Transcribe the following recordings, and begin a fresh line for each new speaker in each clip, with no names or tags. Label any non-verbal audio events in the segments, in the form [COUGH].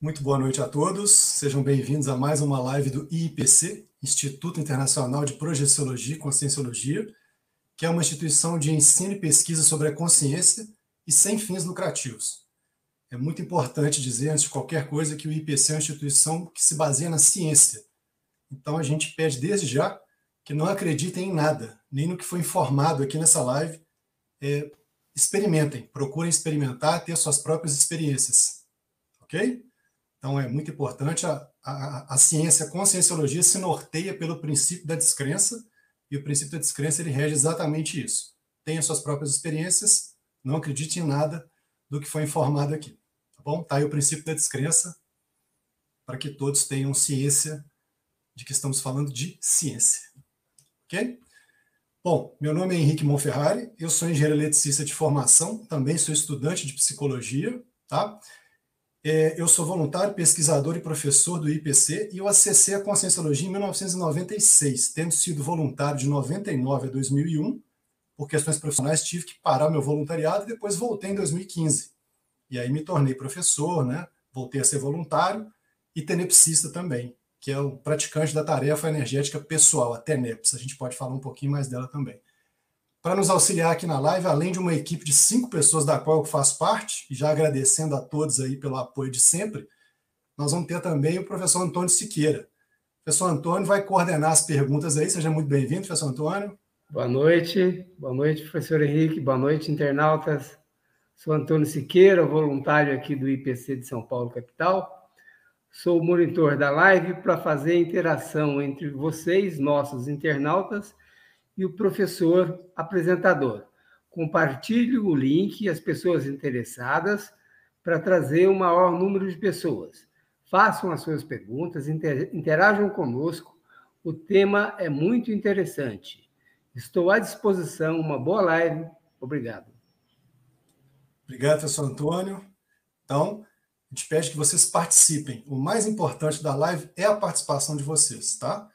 Muito boa noite a todos. Sejam bem-vindos a mais uma live do IIPC, Instituto Internacional de Projeciologia e Conscienciologia, que é uma instituição de ensino e pesquisa sobre a consciência e sem fins lucrativos. É muito importante dizer, antes de qualquer coisa, que o IPC é uma instituição que se baseia na ciência. Então, a gente pede desde já que não acreditem em nada, nem no que foi informado aqui nessa live. É, experimentem, procurem experimentar, ter suas próprias experiências. Ok? Então, é muito importante, a, a, a ciência, a conscienciologia se norteia pelo princípio da descrença, e o princípio da descrença ele rege exatamente isso. Tenha suas próprias experiências, não acredite em nada do que foi informado aqui. Tá bom? Tá aí o princípio da descrença, para que todos tenham ciência de que estamos falando de ciência. Ok? Bom, meu nome é Henrique Monferrari, eu sou engenheiro eletricista de formação, também sou estudante de psicologia, tá? É, eu sou voluntário, pesquisador e professor do IPC e eu acessei a Conscienciologia em 1996, tendo sido voluntário de 99 a 2001. Por questões profissionais, tive que parar meu voluntariado e depois voltei em 2015. E aí me tornei professor, né? voltei a ser voluntário e tenepsista também, que é o praticante da tarefa energética pessoal, a TENEPS. A gente pode falar um pouquinho mais dela também para nos auxiliar aqui na live, além de uma equipe de cinco pessoas da qual eu faço parte, e já agradecendo a todos aí pelo apoio de sempre, nós vamos ter também o professor Antônio Siqueira. O professor Antônio vai coordenar as perguntas aí. Seja muito bem-vindo, professor Antônio.
Boa noite, boa noite, professor Henrique, boa noite, internautas. Sou Antônio Siqueira, voluntário aqui do IPC de São Paulo, capital. Sou monitor da live para fazer a interação entre vocês, nossos internautas, e o professor apresentador. Compartilhe o link e as pessoas interessadas para trazer o maior número de pessoas. Façam as suas perguntas, interajam conosco. O tema é muito interessante. Estou à disposição. Uma boa live. Obrigado.
Obrigado, professor Antônio. Então, a gente pede que vocês participem. O mais importante da live é a participação de vocês, tá?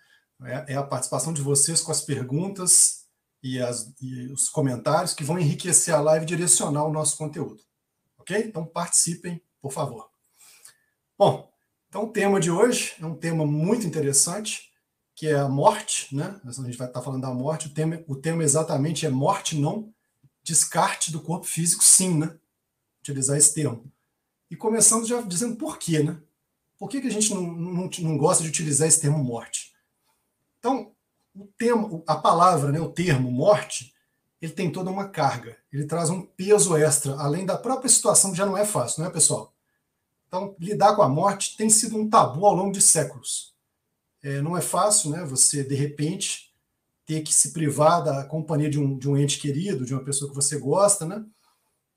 É, é a participação de vocês com as perguntas e, as, e os comentários que vão enriquecer a live e direcionar o nosso conteúdo. Ok? Então participem, por favor. Bom, então o tema de hoje é um tema muito interessante, que é a morte, né? A gente vai estar falando da morte. O tema, o tema exatamente é morte, não descarte do corpo físico, sim, né? Utilizar esse termo. E começando já dizendo por quê, né? Por que, que a gente não, não, não gosta de utilizar esse termo morte? Então, o termo, a palavra, né, o termo morte, ele tem toda uma carga, ele traz um peso extra, além da própria situação que já não é fácil, não é, pessoal? Então, lidar com a morte tem sido um tabu ao longo de séculos. É, não é fácil, né? Você, de repente, ter que se privar da companhia de um, de um ente querido, de uma pessoa que você gosta, né?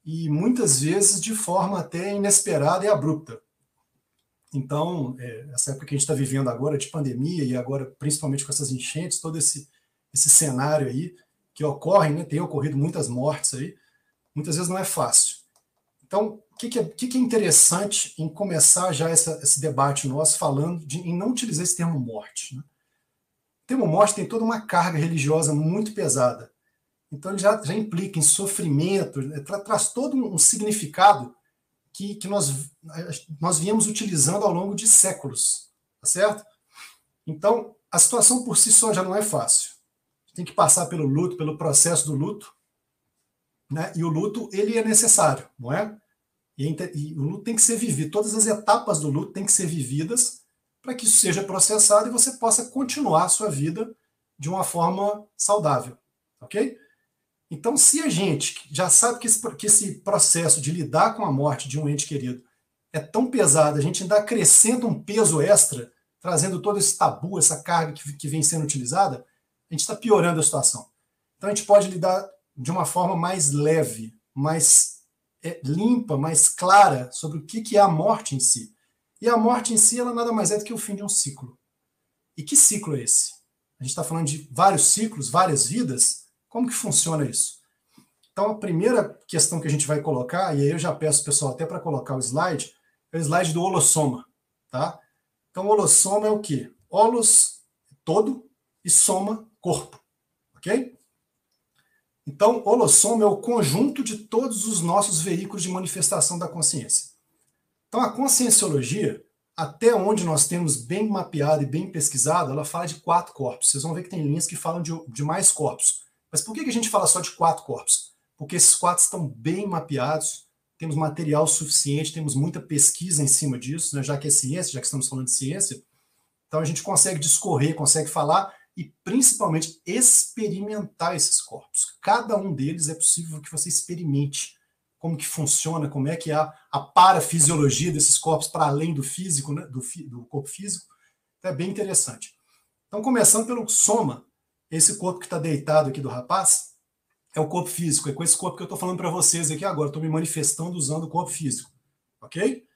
E muitas vezes de forma até inesperada e abrupta. Então, é, essa época que a gente está vivendo agora de pandemia e agora principalmente com essas enchentes, todo esse, esse cenário aí que ocorre, né, tem ocorrido muitas mortes aí, muitas vezes não é fácil. Então, o que, que, é, que, que é interessante em começar já essa, esse debate nosso falando de, em não utilizar esse termo morte? Né? O termo morte tem toda uma carga religiosa muito pesada. Então, ele já, já implica em sofrimento, né, tra, traz todo um significado que, que nós, nós viemos utilizando ao longo de séculos, tá certo? Então, a situação por si só já não é fácil. Tem que passar pelo luto, pelo processo do luto, né? E o luto ele é necessário, não é? E, e o luto tem que ser vivido. Todas as etapas do luto têm que ser vividas para que isso seja processado e você possa continuar a sua vida de uma forma saudável, ok? Então, se a gente já sabe que esse, que esse processo de lidar com a morte de um ente querido é tão pesado, a gente ainda acrescenta um peso extra, trazendo todo esse tabu, essa carga que, que vem sendo utilizada, a gente está piorando a situação. Então, a gente pode lidar de uma forma mais leve, mais é, limpa, mais clara sobre o que, que é a morte em si. E a morte em si, ela nada mais é do que o fim de um ciclo. E que ciclo é esse? A gente está falando de vários ciclos, várias vidas como que funciona isso? Então, a primeira questão que a gente vai colocar, e aí eu já peço pessoal até para colocar o slide, é o slide do holossoma. Tá? Então, o holossoma é o quê? Holos, todo, e soma, corpo. Ok? Então, holossoma é o conjunto de todos os nossos veículos de manifestação da consciência. Então, a conscienciologia, até onde nós temos bem mapeado e bem pesquisado, ela fala de quatro corpos. Vocês vão ver que tem linhas que falam de, de mais corpos. Mas por que, a gente fala só de quatro corpos? Porque esses quatro estão bem mapeados, temos material suficiente, temos muita pesquisa em cima disso, né, já que é ciência, já que estamos falando de ciência. Então a gente consegue discorrer, consegue falar e principalmente experimentar esses corpos. Cada um deles é possível que você experimente como que funciona, como é que é a, a parafisiologia desses corpos para além do físico, né, do, do corpo físico. Então é bem interessante. Então, começando pelo soma, esse corpo que está deitado aqui do rapaz é o corpo físico. É com esse corpo que eu estou falando para vocês aqui agora. Estou me manifestando usando o corpo físico. Ok?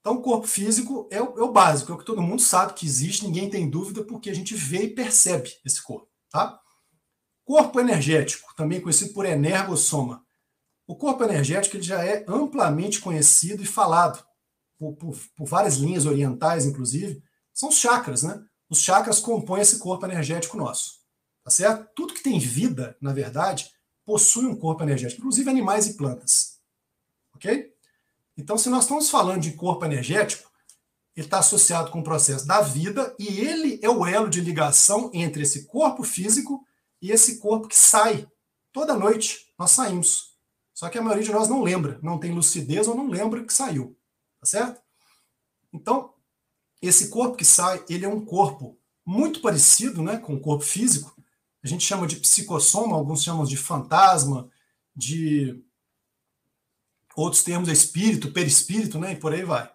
Então, o corpo físico é o, é o, básico, é o que todo mundo sabe que existe, ninguém tem dúvida, porque a gente vê e percebe esse corpo. Tá? Corpo energético, também conhecido por energossoma. O corpo energético ele já é amplamente conhecido e falado por, por, por várias linhas orientais, inclusive. São os chakras, né? Os chakras compõem esse corpo energético nosso. Tá certo? Tudo que tem vida, na verdade, possui um corpo energético, inclusive animais e plantas. Ok? Então, se nós estamos falando de corpo energético, ele está associado com o processo da vida e ele é o elo de ligação entre esse corpo físico e esse corpo que sai. Toda noite nós saímos. Só que a maioria de nós não lembra, não tem lucidez ou não lembra que saiu. Tá certo? Então, esse corpo que sai, ele é um corpo muito parecido né, com o corpo físico. A gente chama de psicossoma, alguns chamam de fantasma, de outros termos é espírito, perispírito, né, e por aí vai.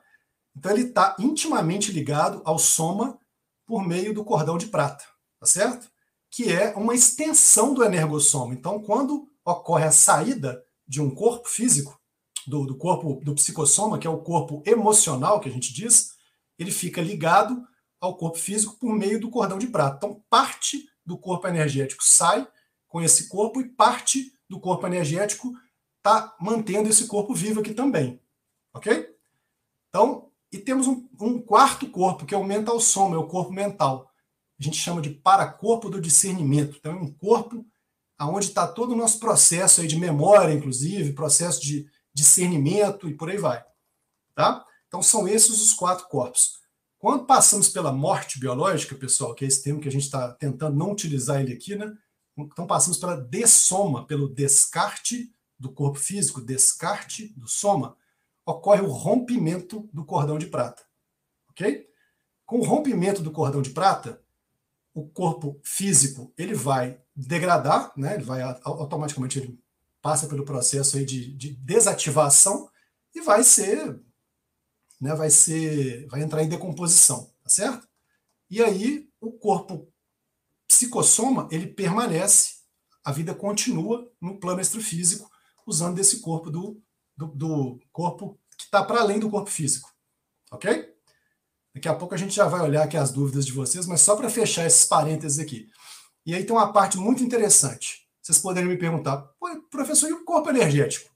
Então ele está intimamente ligado ao soma por meio do cordão de prata, tá certo? Que é uma extensão do energossoma. Então, quando ocorre a saída de um corpo físico, do, do corpo do psicossoma, que é o corpo emocional, que a gente diz, ele fica ligado ao corpo físico por meio do cordão de prata. Então, parte do corpo energético sai com esse corpo e parte do corpo energético está mantendo esse corpo vivo aqui também. Ok? Então, e temos um, um, quarto corpo, que é o mental soma, é o corpo mental. A gente chama de paracorpo do discernimento. Então, é um corpo onde está todo o nosso processo aí de memória, inclusive, processo de discernimento e por aí vai. Tá? Então, são esses os quatro corpos. Quando passamos pela morte biológica, pessoal, que é esse termo que a gente está tentando não utilizar ele aqui, né? Então, passamos pela dessoma, pelo descarte do corpo físico, descarte do soma, ocorre o rompimento do cordão de prata. Ok? Com o rompimento do cordão de prata, o corpo físico ele vai degradar, né? ele vai automaticamente ele passa pelo processo aí de, de desativação e vai ser, né, vai ser, vai entrar em decomposição, tá certo? E aí o corpo psicossoma ele permanece, a vida continua no plano extrafísico usando desse corpo do, do, do corpo que está para além do corpo físico, ok? Daqui a pouco a gente já vai olhar aqui as dúvidas de vocês, mas só para fechar esses parênteses aqui. E aí tem uma parte muito interessante. Vocês poderiam me perguntar, professor, e o corpo energético?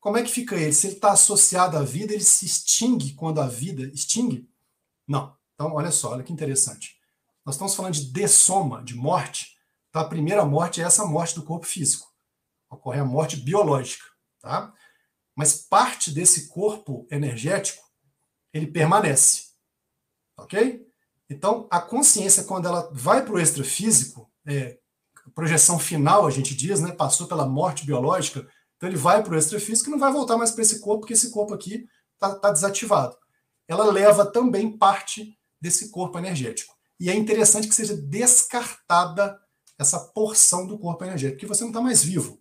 Como é que fica ele? Se ele está associado à vida, ele se extingue quando a vida extingue? Não. Então, olha só, olha que interessante. Nós estamos falando de dessoma, de morte. Então, a primeira morte é essa morte do corpo físico. Ocorre a morte biológica. Tá? Mas parte desse corpo energético, ele permanece. Ok? Então, a consciência, quando ela vai para o extrafísico, é, projeção final, a gente diz, né? Passou pela morte biológica, então ele vai para o extrafísico e não vai voltar mais para esse corpo, porque esse corpo aqui está tá desativado. Ela leva também parte desse corpo energético. E é interessante que seja descartada essa porção do corpo energético, porque você não está mais vivo.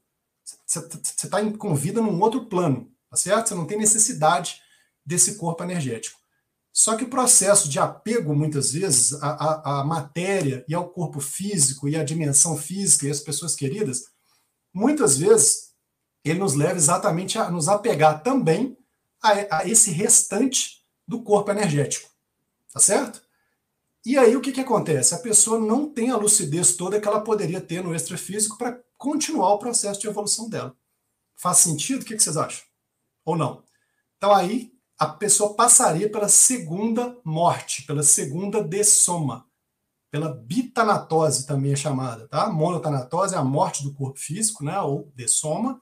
Você está com vida num outro plano, tá certo? Você não tem necessidade desse corpo energético. Só que o processo de apego, muitas vezes, à, à, matéria e ao corpo físico e à dimensão física e às pessoas queridas, muitas vezes ele nos leva exatamente a nos apegar também a, a esse restante do corpo energético. Tá certo? E aí o que, que acontece? A pessoa não tem a lucidez toda que ela poderia ter no extrafísico para continuar o processo de evolução dela. Faz sentido? O que, que vocês acham? Ou não? Então aí a pessoa passaria pela segunda morte, pela segunda dessoma, pela bitanatose também é chamada, tá? Monotanatose é a morte do corpo físico, né, ou dessoma,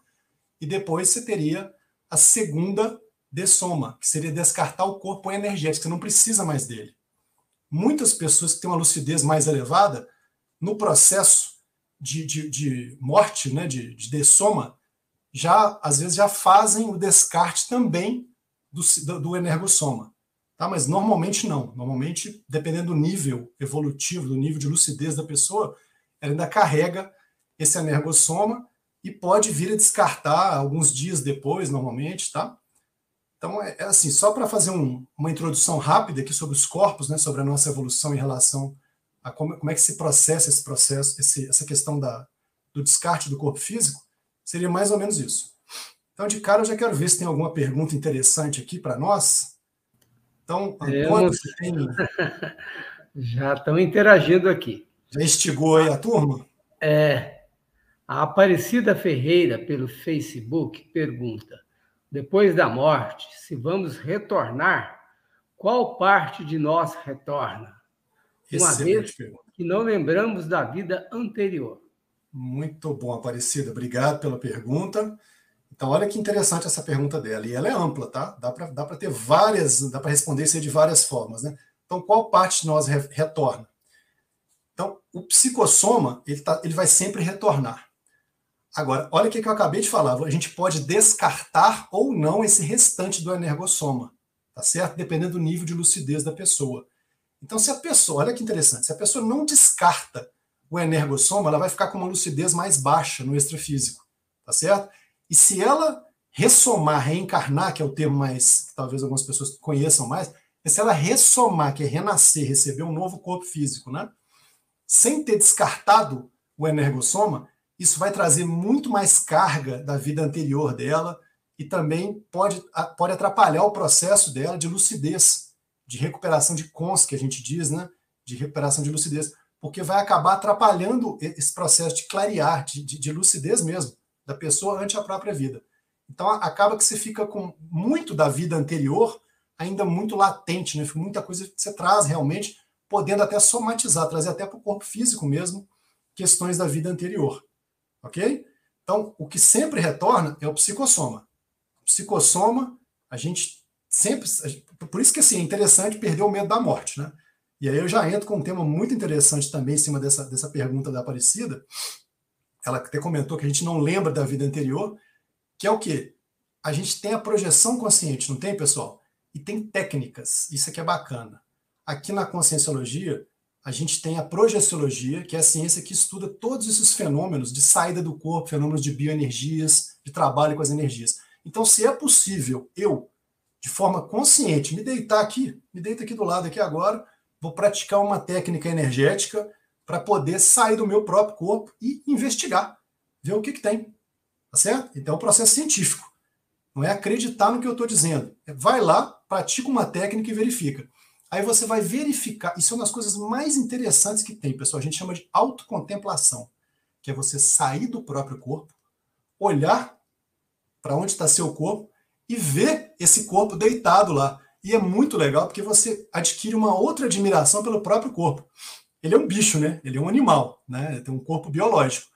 e depois você teria a segunda dessoma, que seria descartar o corpo energético, você não precisa mais dele. Muitas pessoas que têm uma lucidez mais elevada, no processo de, de, de morte, né, de, de já às vezes já fazem o descarte também do, do, do energossoma. Tá? Mas normalmente não. Normalmente, dependendo do nível evolutivo, do nível de lucidez da pessoa, ela ainda carrega esse energossoma e pode vir a descartar alguns dias depois, normalmente, tá? Então, é, é assim, só para fazer um, uma introdução rápida aqui sobre os corpos, né, sobre a nossa evolução em relação a como, como é que se processa esse processo, esse, essa questão da, do descarte do corpo físico, seria mais ou menos isso. Então, de cara, eu já quero ver se tem alguma pergunta interessante aqui para nós. Então,
Antônio, tem... [LAUGHS] já estão interagindo aqui.
Já instigou aí a turma?
É. A Aparecida Ferreira, pelo Facebook, pergunta: depois da morte, se vamos retornar, qual parte de nós retorna? Uma Excelente vez pergunta. que não lembramos da vida anterior.
Muito bom, Aparecida. Obrigado pela pergunta. Então, olha que interessante essa pergunta dela. E ela é ampla, tá? Dá para dá ter várias, dá para responder isso de várias formas, né? Então, qual parte de nós re retorna? Então, o psicossoma, ele, tá, ele vai sempre retornar. Agora, olha o que eu acabei de falar. A gente pode descartar ou não esse restante do energossoma, tá certo? Dependendo do nível de lucidez da pessoa. Então, se a pessoa, olha que interessante, se a pessoa não descarta o energossoma, ela vai ficar com uma lucidez mais baixa no extrafísico, tá certo? E se ela ressomar, reencarnar, que é o termo mais, talvez algumas pessoas conheçam mais, é se ela ressomar, que é renascer, receber um novo corpo físico, né? Sem ter descartado o energossoma, isso vai trazer muito mais carga da vida anterior dela e também pode, pode atrapalhar o processo dela de lucidez, de recuperação de cons, que a gente diz, né? De recuperação de lucidez, porque vai acabar atrapalhando esse processo de clarear, de, de, de lucidez mesmo, da pessoa ante a própria vida. Então acaba que você fica com muito da vida anterior ainda muito latente, né? Muita coisa que você traz realmente, podendo até somatizar, trazer até para o corpo físico mesmo questões da vida anterior. Ok? Então, o que sempre retorna é o psicossoma. O psicossoma, a gente sempre. Por isso que assim, é interessante perder o medo da morte, né? E aí eu já entro com um tema muito interessante também em cima dessa, dessa pergunta da Aparecida. Ela até comentou que a gente não lembra da vida anterior, que é o quê? A gente tem a projeção consciente, não tem, pessoal? E tem técnicas, isso aqui é bacana. Aqui na Conscienciologia, a gente tem a projeciologia, que é a ciência que estuda todos esses fenômenos de saída do corpo, fenômenos de bioenergias, de trabalho com as energias. Então, se é possível eu, de forma consciente, me deitar aqui, me deito aqui do lado aqui agora, vou praticar uma técnica energética para poder sair do meu próprio corpo e investigar, ver o que, que tem. Tá certo? Então é um processo científico. Não é acreditar no que eu estou dizendo. É, vai lá, pratica uma técnica e verifica. Aí você vai verificar. Isso é uma das coisas mais interessantes que tem, pessoal. A gente chama de autocontemplação, que é você sair do próprio corpo, olhar para onde está seu corpo e ver esse corpo deitado lá. E é muito legal porque você adquire uma outra admiração pelo próprio corpo. Ele é um bicho, né? Ele é um animal, né? Ele tem um corpo biológico.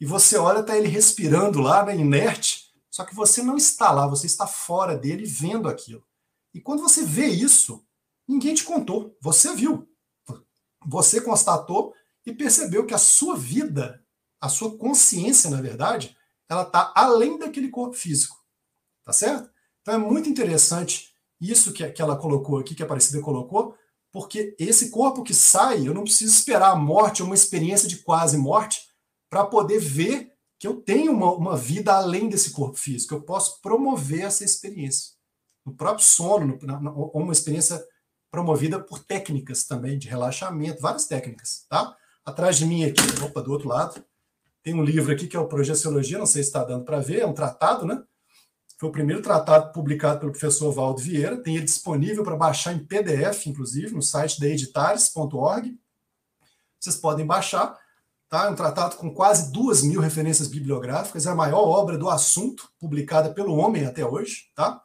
E você olha, tá ele respirando lá, né, inerte, só que você não está lá, você está fora dele vendo aquilo. E quando você vê isso, Ninguém te contou, você viu. Você constatou e percebeu que a sua vida, a sua consciência, na verdade, ela está além daquele corpo físico. Tá certo? Então é muito interessante isso que, que ela colocou aqui, que a Aparecida colocou, porque esse corpo que sai, eu não preciso esperar a morte, uma experiência de quase morte, para poder ver que eu tenho uma, uma vida além desse corpo físico. Eu posso promover essa experiência. No próprio sono, no, na, uma experiência promovida por técnicas também de relaxamento, várias técnicas, tá? Atrás de mim aqui, opa, do outro lado, tem um livro aqui que é o Projeciologia, não sei se está dando para ver, é um tratado, né? Foi o primeiro tratado publicado pelo professor Valdo Vieira, tem ele disponível para baixar em PDF, inclusive, no site da editares.org. Vocês podem baixar, tá? É um tratado com quase duas mil referências bibliográficas, é a maior obra do assunto publicada pelo homem até hoje, tá?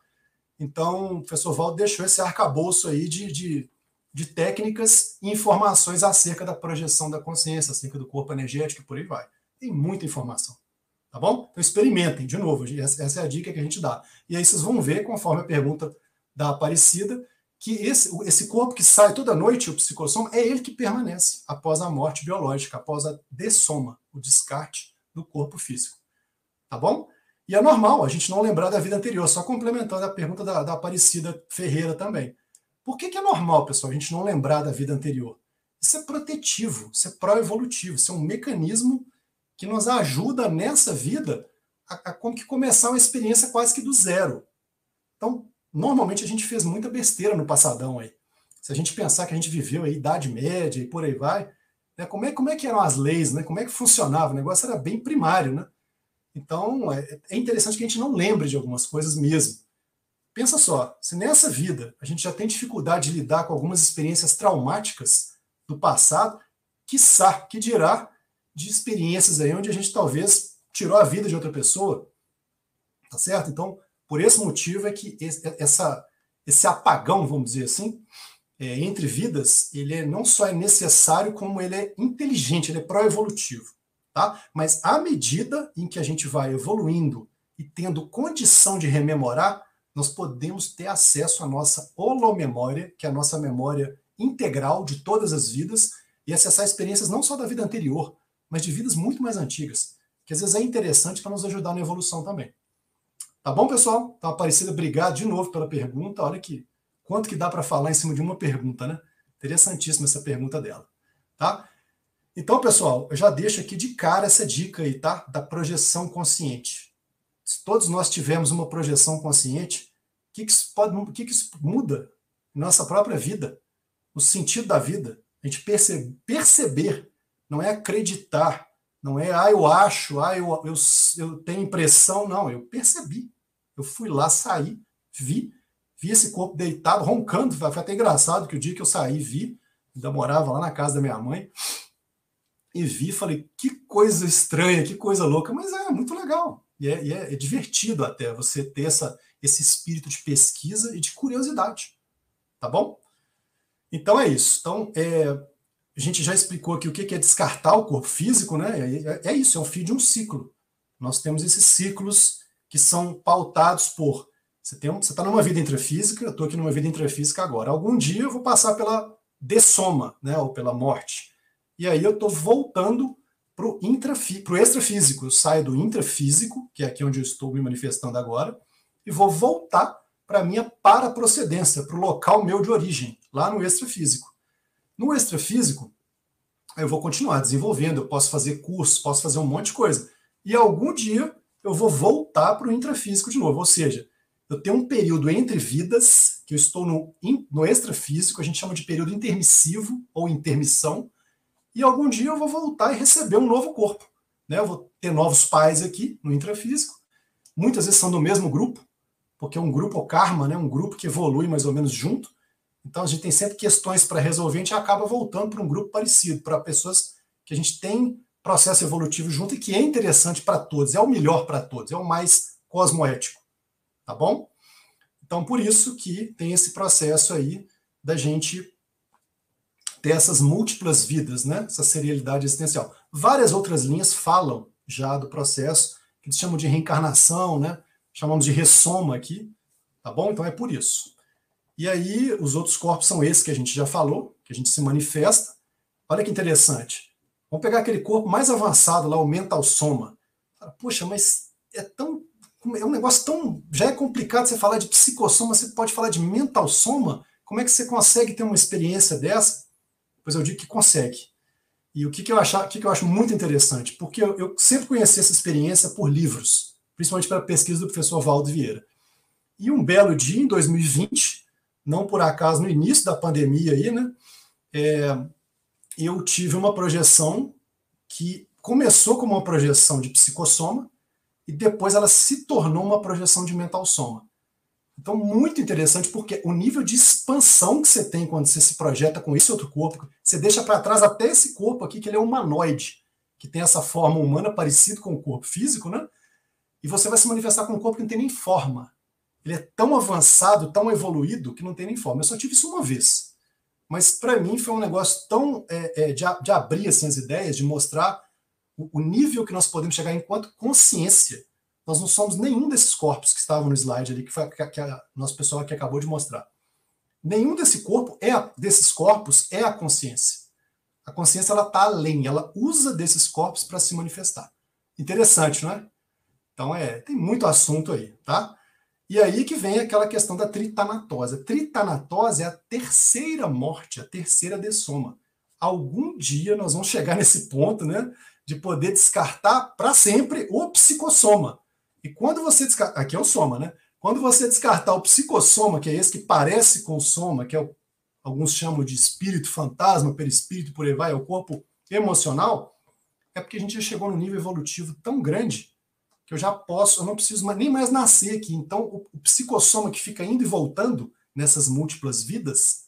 Então, o professor Valdo deixou esse arcabouço aí de, de, de técnicas e informações acerca da projeção da consciência, acerca do corpo energético e por aí vai. Tem muita informação. Tá bom? Então experimentem, de novo, essa é a dica que a gente dá. E aí vocês vão ver, conforme a pergunta da Aparecida, que esse, esse corpo que sai toda noite, o psicossoma, é ele que permanece após a morte biológica, após a dessoma, o descarte do corpo físico. Tá bom? E é normal a gente não lembrar da vida anterior, só complementando a pergunta da, da Aparecida Ferreira também. Por que, que é normal, pessoal, a gente não lembrar da vida anterior? Isso é protetivo, isso é pró-evolutivo, isso é um mecanismo que nos ajuda nessa vida a, a como que começar uma experiência quase que do zero. Então, normalmente a gente fez muita besteira no passadão aí. Se a gente pensar que a gente viveu a Idade Média e por aí vai, né, como, é, como é que eram as leis, né, como é que funcionava? O negócio era bem primário, né? Então, é, é interessante que a gente não lembre de algumas coisas mesmo. Pensa só, se nessa vida a gente já tem dificuldade de lidar com algumas experiências traumáticas do passado, quiçá, que dirá de experiências aí onde a gente talvez tirou a vida de outra pessoa, tá certo? Então, por esse motivo é que essa, esse apagão, vamos dizer assim, é, entre vidas, ele é, não só é necessário, como ele é inteligente, ele é pró-evolutivo. Tá? Mas à medida em que a gente vai evoluindo e tendo condição de rememorar, nós podemos ter acesso à nossa holomemória, que é a nossa memória integral de todas as vidas, e acessar experiências não só da vida anterior, mas de vidas muito mais antigas, que às vezes é interessante para nos ajudar na evolução também. Tá bom, pessoal? Então, Aparecida, obrigado de novo pela pergunta. Olha que quanto que dá para falar em cima de uma pergunta, né? Interessantíssima essa pergunta dela, tá? Então, pessoal, eu já deixo aqui de cara essa dica aí, tá? Da projeção consciente. Se todos nós tivermos uma projeção consciente, o que, que, isso, pode, o que, que isso muda na nossa própria vida? No sentido da vida. A gente percebe, perceber, não é acreditar, não é, ah, eu acho, ah, eu, eu, eu tenho impressão, não, eu percebi. Eu fui lá, saí, vi, vi esse corpo deitado, roncando, foi até engraçado que o dia que eu saí, vi, ainda morava lá na casa da minha mãe, e vi falei, que coisa estranha, que coisa louca, mas é muito legal. E é, e é, é divertido até você ter essa, esse espírito de pesquisa e de curiosidade. Tá bom? Então é isso. Então, é, a gente já explicou aqui o que é descartar o corpo físico, né? É, é isso, é um fio de um ciclo. Nós temos esses ciclos que são pautados por. Você está numa vida intrafísica, eu estou aqui numa vida intrafísica agora. Algum dia eu vou passar pela dessoma, né? Ou pela morte. E aí eu estou voltando para o extrafísico. Eu saio do intrafísico, que é aqui onde eu estou me manifestando agora, e vou voltar para a minha paraprocedência, para o local meu de origem, lá no extrafísico. No extrafísico, eu vou continuar desenvolvendo, eu posso fazer cursos, posso fazer um monte de coisa. E algum dia eu vou voltar para o intrafísico de novo. Ou seja, eu tenho um período entre vidas, que eu estou no, no extrafísico, a gente chama de período intermissivo ou intermissão, e algum dia eu vou voltar e receber um novo corpo. Né? Eu vou ter novos pais aqui no intrafísico. Muitas vezes são do mesmo grupo, porque é um grupo o karma, né? um grupo que evolui mais ou menos junto. Então a gente tem sempre questões para resolver, a gente acaba voltando para um grupo parecido, para pessoas que a gente tem processo evolutivo junto e que é interessante para todos, é o melhor para todos, é o mais cosmoético. Tá bom? Então por isso que tem esse processo aí da gente ter essas múltiplas vidas, né? essa serialidade existencial. Várias outras linhas falam já do processo, que eles chamam de reencarnação, né? chamamos de ressoma aqui, tá bom? Então é por isso. E aí, os outros corpos são esses que a gente já falou, que a gente se manifesta. Olha que interessante. Vamos pegar aquele corpo mais avançado lá, o mental soma. Poxa, mas é tão. É um negócio tão. Já é complicado você falar de psicossoma, você pode falar de mental soma. Como é que você consegue ter uma experiência dessa? Pois eu digo que consegue. E o que, que, eu, achar, o que, que eu acho muito interessante? Porque eu, eu sempre conheci essa experiência por livros, principalmente pela pesquisa do professor Valdo Vieira. E um belo dia, em 2020, não por acaso no início da pandemia aí, né? É, eu tive uma projeção que começou como uma projeção de psicossoma e depois ela se tornou uma projeção de mental soma. Então, muito interessante, porque o nível de expansão que você tem quando você se projeta com esse outro corpo, você deixa para trás até esse corpo aqui, que ele é humanoide, que tem essa forma humana parecida com o corpo físico, né? E você vai se manifestar com um corpo que não tem nem forma. Ele é tão avançado, tão evoluído, que não tem nem forma. Eu só tive isso uma vez. Mas para mim foi um negócio tão é, é, de, de, abrir assim, as ideias, de mostrar o, o nível que nós podemos chegar enquanto consciência. Nós não somos nenhum desses corpos que estavam no slide ali, que, foi, que, que a nosso pessoal aqui acabou de mostrar. Nenhum desse corpo é a, desses corpos é a consciência. A consciência ela está além, ela usa desses corpos para se manifestar. Interessante, não é? Então é, tem muito assunto aí, tá? E aí que vem aquela questão da tritanatose. A tritanatose é a terceira morte, a terceira dessoma. Algum dia nós vamos chegar nesse ponto, né, de poder descartar para sempre o psicossoma. E quando você descartar, aqui é o soma, né? Quando você descartar o psicossoma, que é esse que parece com soma, que é o, alguns chamam de espírito fantasma, perispírito, por aí vai, é o corpo emocional, é porque a gente já chegou num nível evolutivo tão grande que eu já posso, eu não preciso nem mais nascer aqui. Então, o, o psicossoma que fica indo e voltando nessas múltiplas vidas,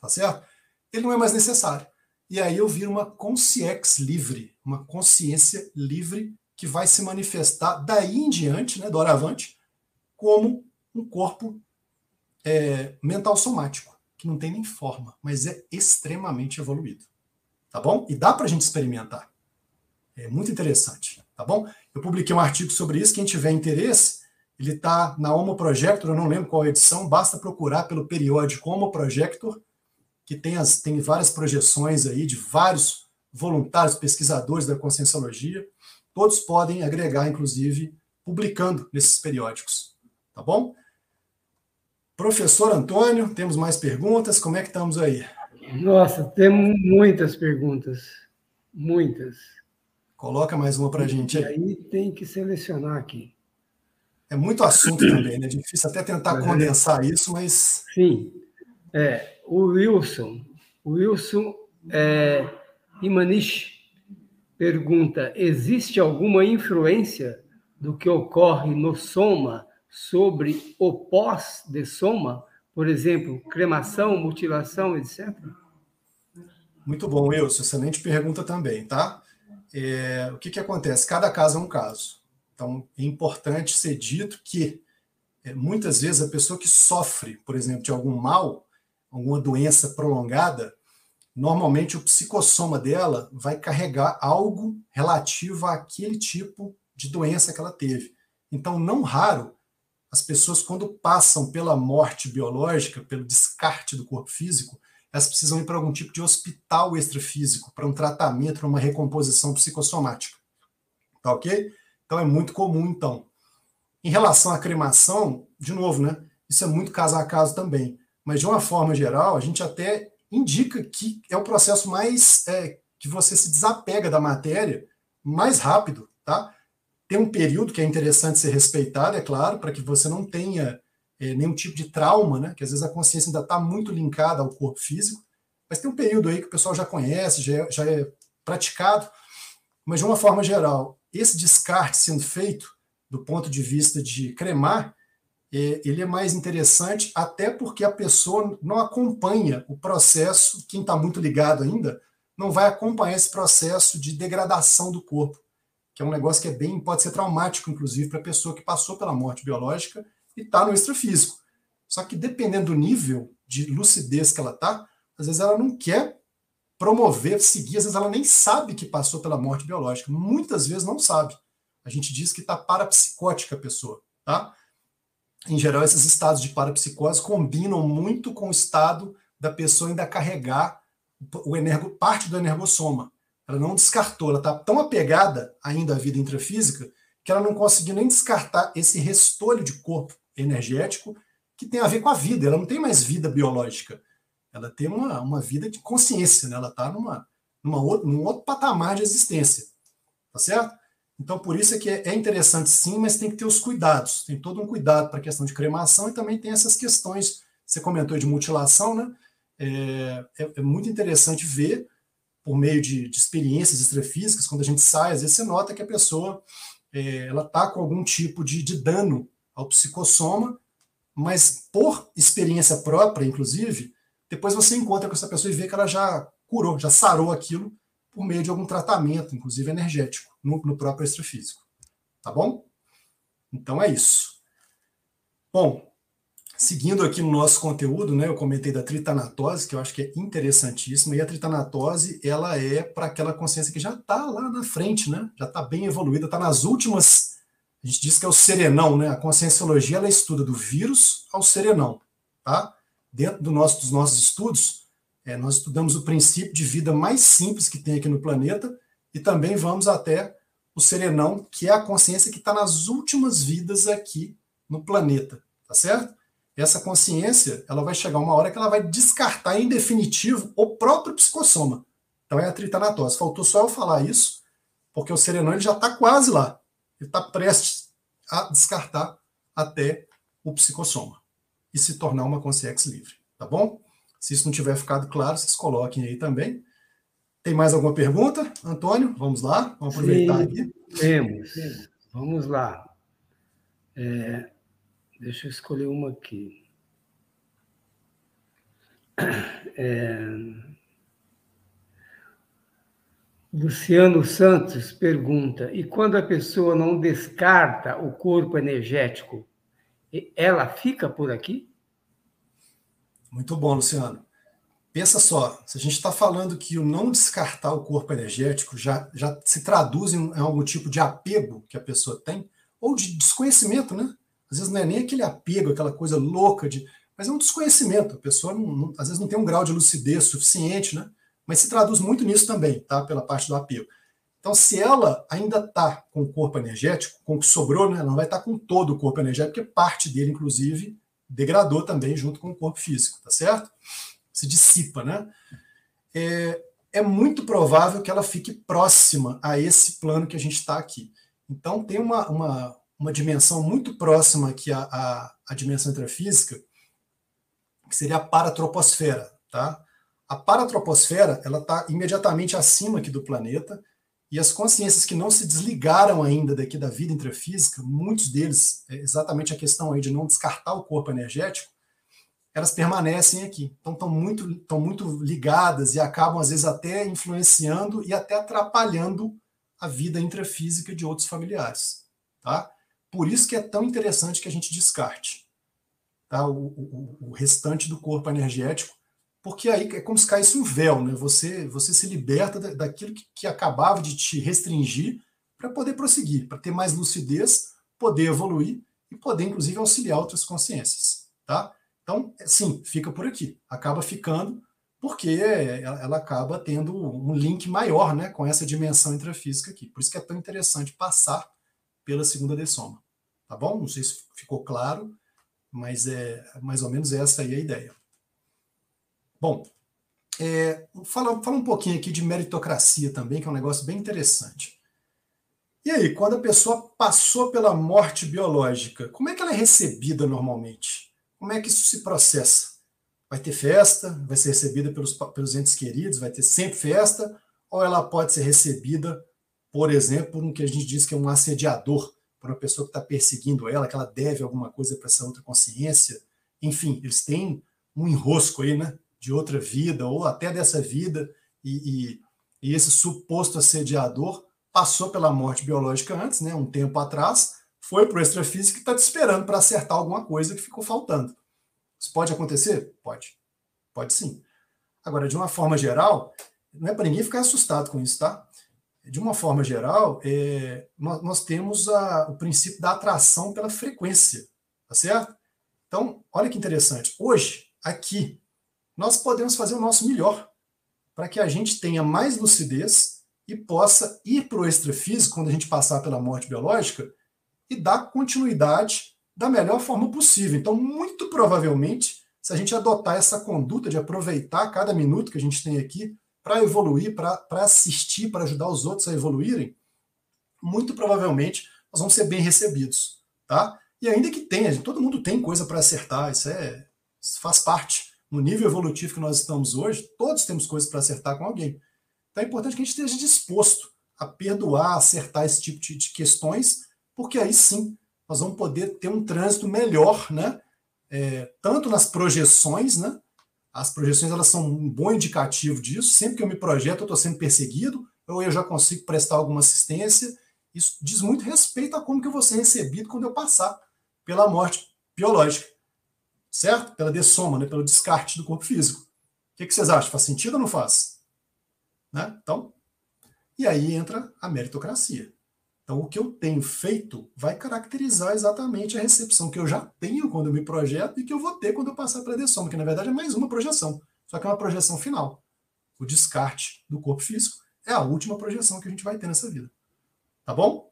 tá certo? Ele não é mais necessário. E aí eu viro uma consciex livre, uma consciência livre que vai se manifestar daí em diante, né, doravante, como um corpo é, mental somático, que não tem nem forma, mas é extremamente evoluído. Tá bom? E dá para a gente experimentar. É muito interessante, tá bom? Eu publiquei um artigo sobre isso, quem tiver interesse, ele está na Homo Projector, eu não lembro qual edição, basta procurar pelo periódico Homo Projector, que tem, as, tem várias projeções aí de vários voluntários, pesquisadores da conscienciologia, todos podem agregar, inclusive, publicando nesses periódicos, tá bom? Professor Antônio, temos mais perguntas? Como é que estamos aí?
Nossa, temos muitas perguntas, muitas.
Coloca mais uma para a gente
aí. E aí tem que selecionar aqui.
É muito assunto também, né? Difícil até tentar mas é. condensar é... isso, mas.
Sim. É, o Wilson, o Wilson é, Imanish pergunta: existe alguma influência do que ocorre no soma sobre o pós de soma? Por exemplo, cremação, mutilação, etc.
Muito bom, Wilson. Excelente pergunta também, tá? é, o que, que acontece? Cada caso é um caso. Então, é importante ser dito que é, muitas vezes a pessoa que sofre, por exemplo, de algum mal, alguma doença prolongada, normalmente o psicossoma dela vai carregar algo relativo àquele tipo de doença que ela teve. Então, não raro, as pessoas, quando passam pela morte biológica, pelo descarte do corpo físico, elas precisam ir para algum tipo de hospital extrafísico, para um tratamento, para uma recomposição psicossomática. Tá ok? Então é muito comum, então. Em relação à cremação, de novo, né? Isso é muito caso a caso também. Mas de uma forma geral, a gente até indica que é o processo mais é, que você se desapega da matéria mais rápido, tá? Tem um período que é interessante ser respeitado, é claro, para que você não tenha é, nenhum tipo de trauma, né? Que às vezes a consciência ainda está muito linkada ao corpo físico, mas tem um período aí que o pessoal já conhece, já é, já é praticado, mas de uma forma geral, esse descarte sendo feito do ponto de vista de cremar, ele é mais interessante até porque a pessoa não acompanha o processo, quem está muito ligado ainda, não vai acompanhar esse processo de degradação do corpo, que é um negócio que é bem, pode ser traumático, inclusive, para a pessoa que passou pela morte biológica e está no extrafísico. Só que dependendo do nível de lucidez que ela está, às vezes ela não quer promover, seguir, às vezes ela nem sabe que passou pela morte biológica. Muitas vezes não sabe. A gente diz que está parapsicótica a pessoa, tá? Em geral, esses estados de parapsicose combinam muito com o estado da pessoa ainda carregar o energo, parte do energossoma. Ela não descartou, ela está tão apegada ainda à vida intrafísica que ela não conseguiu nem descartar esse restolho de corpo energético que tem a ver com a vida. Ela não tem mais vida biológica. Ela tem uma, uma vida de consciência, né? ela está numa, numa num outro patamar de existência. Tá certo? Então, por isso é que é interessante sim, mas tem que ter os cuidados. Tem todo um cuidado para a questão de cremação e também tem essas questões. Você comentou de mutilação, né? É, é, é muito interessante ver, por meio de, de experiências extrafísicas, quando a gente sai, às vezes você nota que a pessoa é, ela está com algum tipo de, de dano ao psicossoma, mas por experiência própria, inclusive, depois você encontra com essa pessoa e vê que ela já curou, já sarou aquilo por meio de algum tratamento, inclusive energético, no, no próprio extrafísico. Tá bom? Então é isso. Bom, seguindo aqui no nosso conteúdo, né, eu comentei da tritanatose, que eu acho que é interessantíssima, e a tritanatose, ela é para aquela consciência que já está lá na frente, né, já está bem evoluída, está nas últimas, a gente diz que é o serenão, né, a conscienciologia, ela estuda do vírus ao serenão, tá? Dentro do nosso, dos nossos estudos, é, nós estudamos o princípio de vida mais simples que tem aqui no planeta, e também vamos até o serenão, que é a consciência que está nas últimas vidas aqui no planeta, tá certo? essa consciência ela vai chegar uma hora que ela vai descartar em definitivo o próprio psicossoma. Então é a tritanatose. Faltou só eu falar isso, porque o serenão ele já está quase lá. Ele está prestes a descartar até o psicossoma e se tornar uma consciência livre. Tá bom? Se isso não tiver ficado claro, vocês coloquem aí também. Tem mais alguma pergunta, Antônio? Vamos lá, vamos aproveitar Sim, aqui.
Temos. Vamos lá. É, Deixa eu escolher uma aqui. É... Luciano Santos pergunta: e quando a pessoa não descarta o corpo energético, ela fica por aqui?
Muito bom, Luciano. Pensa só, se a gente está falando que o não descartar o corpo energético já, já se traduz em algum tipo de apego que a pessoa tem, ou de desconhecimento, né? Às vezes não é nem aquele apego, aquela coisa louca de. Mas é um desconhecimento. A pessoa não, não, às vezes não tem um grau de lucidez suficiente, né? Mas se traduz muito nisso também, tá? Pela parte do apego. Então, se ela ainda está com o corpo energético, com o que sobrou, né? Ela não vai estar tá com todo o corpo energético, porque parte dele, inclusive, degradou também junto com o corpo físico, tá certo? Se dissipa, né? É, é muito provável que ela fique próxima a esse plano que a gente está aqui. Então, tem uma, uma, uma dimensão muito próxima aqui à, à, à dimensão intrafísica, que seria a paratroposfera. Tá? A paratroposfera ela está imediatamente acima aqui do planeta, e as consciências que não se desligaram ainda daqui da vida intrafísica, muitos deles, é exatamente a questão aí de não descartar o corpo energético, elas permanecem aqui. Então estão muito, estão muito ligadas e acabam, às vezes, até influenciando e até atrapalhando a vida intrafísica de outros familiares. Tá? Por isso que é tão interessante que a gente descarte tá? o, o, o restante do corpo energético, porque aí é como se caísse um véu, né? Você, você se liberta daquilo que, que acabava de te restringir para poder prosseguir, para ter mais lucidez, poder evoluir e poder, inclusive, auxiliar outras consciências. Tá? Então, é, sim, fica por aqui. Acaba ficando porque ela acaba tendo um link maior né, com essa dimensão intrafísica aqui. Por isso que é tão interessante passar pela segunda dessoma. Tá bom? Não sei se ficou claro, mas é mais ou menos essa aí a ideia. Bom, é, fala, fala um pouquinho aqui de meritocracia também, que é um negócio bem interessante. E aí, quando a pessoa passou pela morte biológica, como é que ela é recebida normalmente? Como é que isso se processa? Vai ter festa? Vai ser recebida pelos, pelos entes queridos? Vai ter sempre festa? Ou ela pode ser recebida por exemplo, no que a gente diz que é um assediador, por uma pessoa que está perseguindo ela, que ela deve alguma coisa para essa outra consciência. Enfim, eles têm um enrosco aí, né? De outra vida, ou até dessa vida, e, e, e esse suposto assediador passou pela morte biológica antes, né? Um tempo atrás, foi para o extrafísico e está te esperando para acertar alguma coisa que ficou faltando. Isso pode acontecer? Pode. Pode sim. Agora, de uma forma geral, não é para ninguém ficar assustado com isso, tá? de uma forma geral, é, nós, nós, temos a, o princípio da atração pela frequência, tá certo? Então, olha que interessante. Hoje, aqui, nós podemos fazer o nosso melhor para que a gente tenha mais lucidez e possa ir para o extrafísico quando a gente passar pela morte biológica e dar continuidade da melhor forma possível. Então, muito provavelmente, se a gente adotar essa conduta de aproveitar cada minuto que a gente tem aqui para evoluir, para assistir, para ajudar os outros a evoluírem, muito provavelmente nós vamos ser bem recebidos, tá? E ainda que tenha, todo mundo tem coisa para acertar, isso é isso faz parte. No nível evolutivo que nós estamos hoje, todos temos coisas para acertar com alguém. Então é importante que a gente esteja disposto a perdoar, acertar esse tipo de, de questões, porque aí sim nós vamos poder ter um trânsito melhor, né? É, tanto nas projeções, né? As projeções elas são um bom indicativo disso. Sempre que eu me projeto, eu estou sendo perseguido, ou eu já consigo prestar alguma assistência. Isso diz muito respeito a como que eu vou ser recebido quando eu passar pela morte biológica. Certo? Pela dessoma, né? pelo descarte do corpo físico. O que, que vocês acham? Faz sentido ou não faz? Né? Então, e aí entra a meritocracia. Então, o que eu tenho feito vai caracterizar exatamente a recepção que eu já tenho quando eu me projeto e que eu vou ter quando eu passar para a dessoma, que na verdade é mais uma projeção, só que é uma projeção final. O descarte do corpo físico é a última projeção que a gente vai ter nessa vida. Tá bom?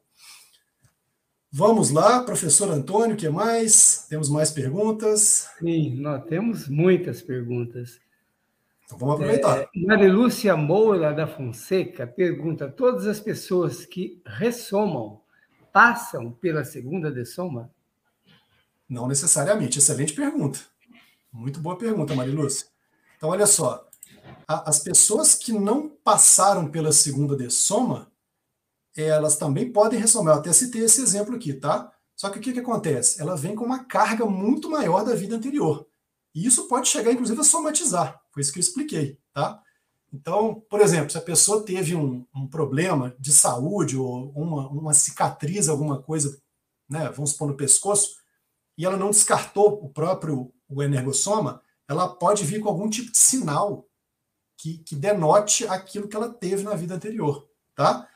Vamos lá, professor Antônio, o que mais? Temos mais perguntas?
Sim, nós temos muitas perguntas.
Então vamos aproveitar.
É, Marilúcia Moura da Fonseca pergunta: todas as pessoas que ressomam passam pela segunda dessoma?
Não necessariamente. Excelente pergunta. Muito boa pergunta, Marilúcia. Então, olha só. as pessoas que não passaram pela segunda dessoma, elas também podem ressomar. Eu até citei esse exemplo aqui, tá? Só que o que, que acontece? Ela vem com uma carga muito maior da vida anterior. E isso pode chegar, inclusive, a somatizar. Foi isso que eu expliquei, tá? Então, por exemplo, se a pessoa teve um, um problema de saúde ou uma, uma cicatriz, alguma coisa, né, vamos supor, no pescoço, e ela não descartou o próprio o energossoma, ela pode vir com algum tipo de sinal que, que denote aquilo que ela teve na vida anterior, tá?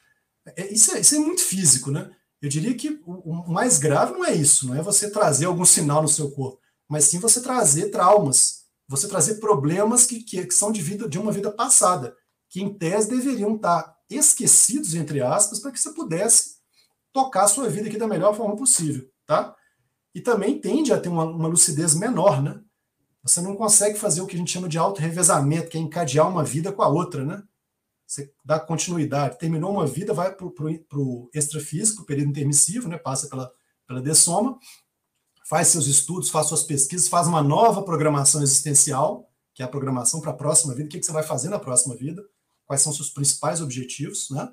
É, isso, é, isso é muito físico, né? Eu diria que o, o mais grave não é isso, não é você trazer algum sinal no seu corpo, mas sim você trazer traumas, você trazer problemas que, que, que são de vida de uma vida passada, que em tese deveriam estar esquecidos, entre aspas, para que você pudesse tocar a sua vida aqui da melhor forma possível, tá? E também tende a ter uma, uma lucidez menor, né? Você não consegue fazer o que a gente chama de auto-revezamento, que é encadear uma vida com a outra, né? Você dá continuidade. Terminou uma vida, vai para o extrafísico, período intermissivo, né? passa pela, pela dessoma, faz seus estudos, faz suas pesquisas, faz uma nova programação existencial, que é a programação para a próxima vida, o que, que você vai fazer na próxima vida, quais são seus principais objetivos, né?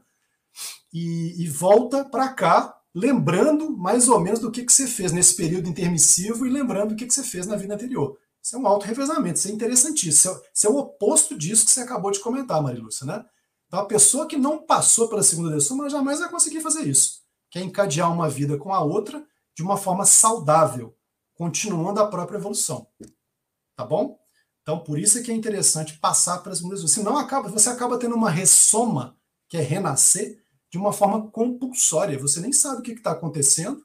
E, e volta para cá, lembrando mais ou menos do que, que você fez nesse período intermissivo e lembrando do que, que você fez na vida anterior. Isso é um auto-revezamento, isso é interessantíssimo. Isso é, isso é, o oposto disso que você acabou de comentar, Marilúcia, né? Então, a pessoa que não passou pela segunda decisão, jamais vai conseguir fazer isso. Que é encadear uma vida com a outra de uma forma saudável, continuando a própria evolução. Tá bom? Então, por isso é que é interessante passar para as mudanças. Senão, acaba, você acaba tendo uma ressoma, que é renascer, de uma forma compulsória. Você nem sabe o que está acontecendo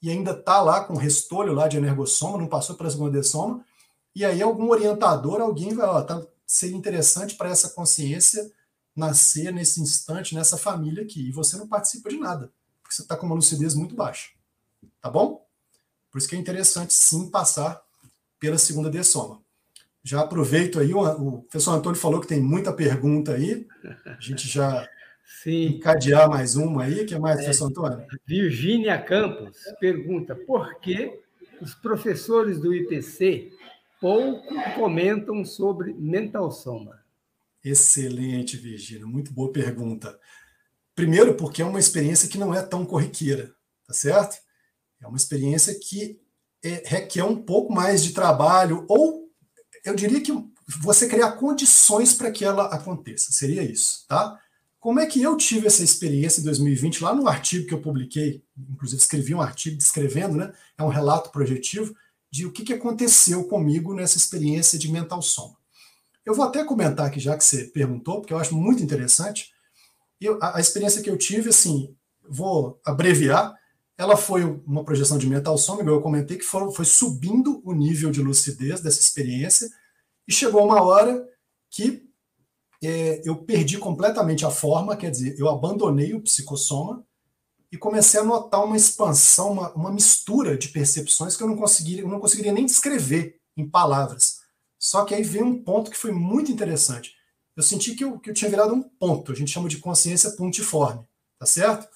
e ainda está lá com restolho lá de energossoma, não passou pela segunda dessoma, e aí algum orientador, alguém vai, ó, tá, seria interessante para essa consciência nascer nesse instante, nessa família aqui, e você não participa de nada, porque você está com uma lucidez muito baixa. Tá bom? Por isso que é interessante sim passar pela segunda dessoma. Já aproveito aí, o, o professor Antônio falou que tem muita pergunta aí. A gente já Sim. encadear mais uma aí, que é mais, é, professor Antônio?
Virgínia Campos pergunta por que os professores do IPC pouco comentam sobre mental soma?
Excelente, Virgínia, muito boa pergunta. Primeiro, porque é uma experiência que não é tão corriqueira, tá certo? É uma experiência que é, requer um pouco mais de trabalho, ou eu diria que você criar condições para que ela aconteça. Seria isso, tá? Como é que eu tive essa experiência em 2020, lá no artigo que eu publiquei, inclusive escrevi um artigo descrevendo, né? É um relato projetivo de o que, que aconteceu comigo nessa experiência de mental soma. Eu vou até comentar aqui, já que você perguntou, porque eu acho muito interessante. Eu, a, a experiência que eu tive, assim, vou abreviar, ela foi uma projeção de mental igual eu comentei, que foram, foi subindo o nível de lucidez dessa experiência, e chegou uma hora que é, eu perdi completamente a forma, quer dizer, eu abandonei o psicossoma e comecei a notar uma expansão, uma, uma mistura de percepções que eu não conseguiria, eu não conseguiria nem descrever em palavras. Só que aí veio um ponto que foi muito interessante. Eu senti que eu, que eu tinha virado um ponto, a gente chama de consciência pontiforme, tá certo?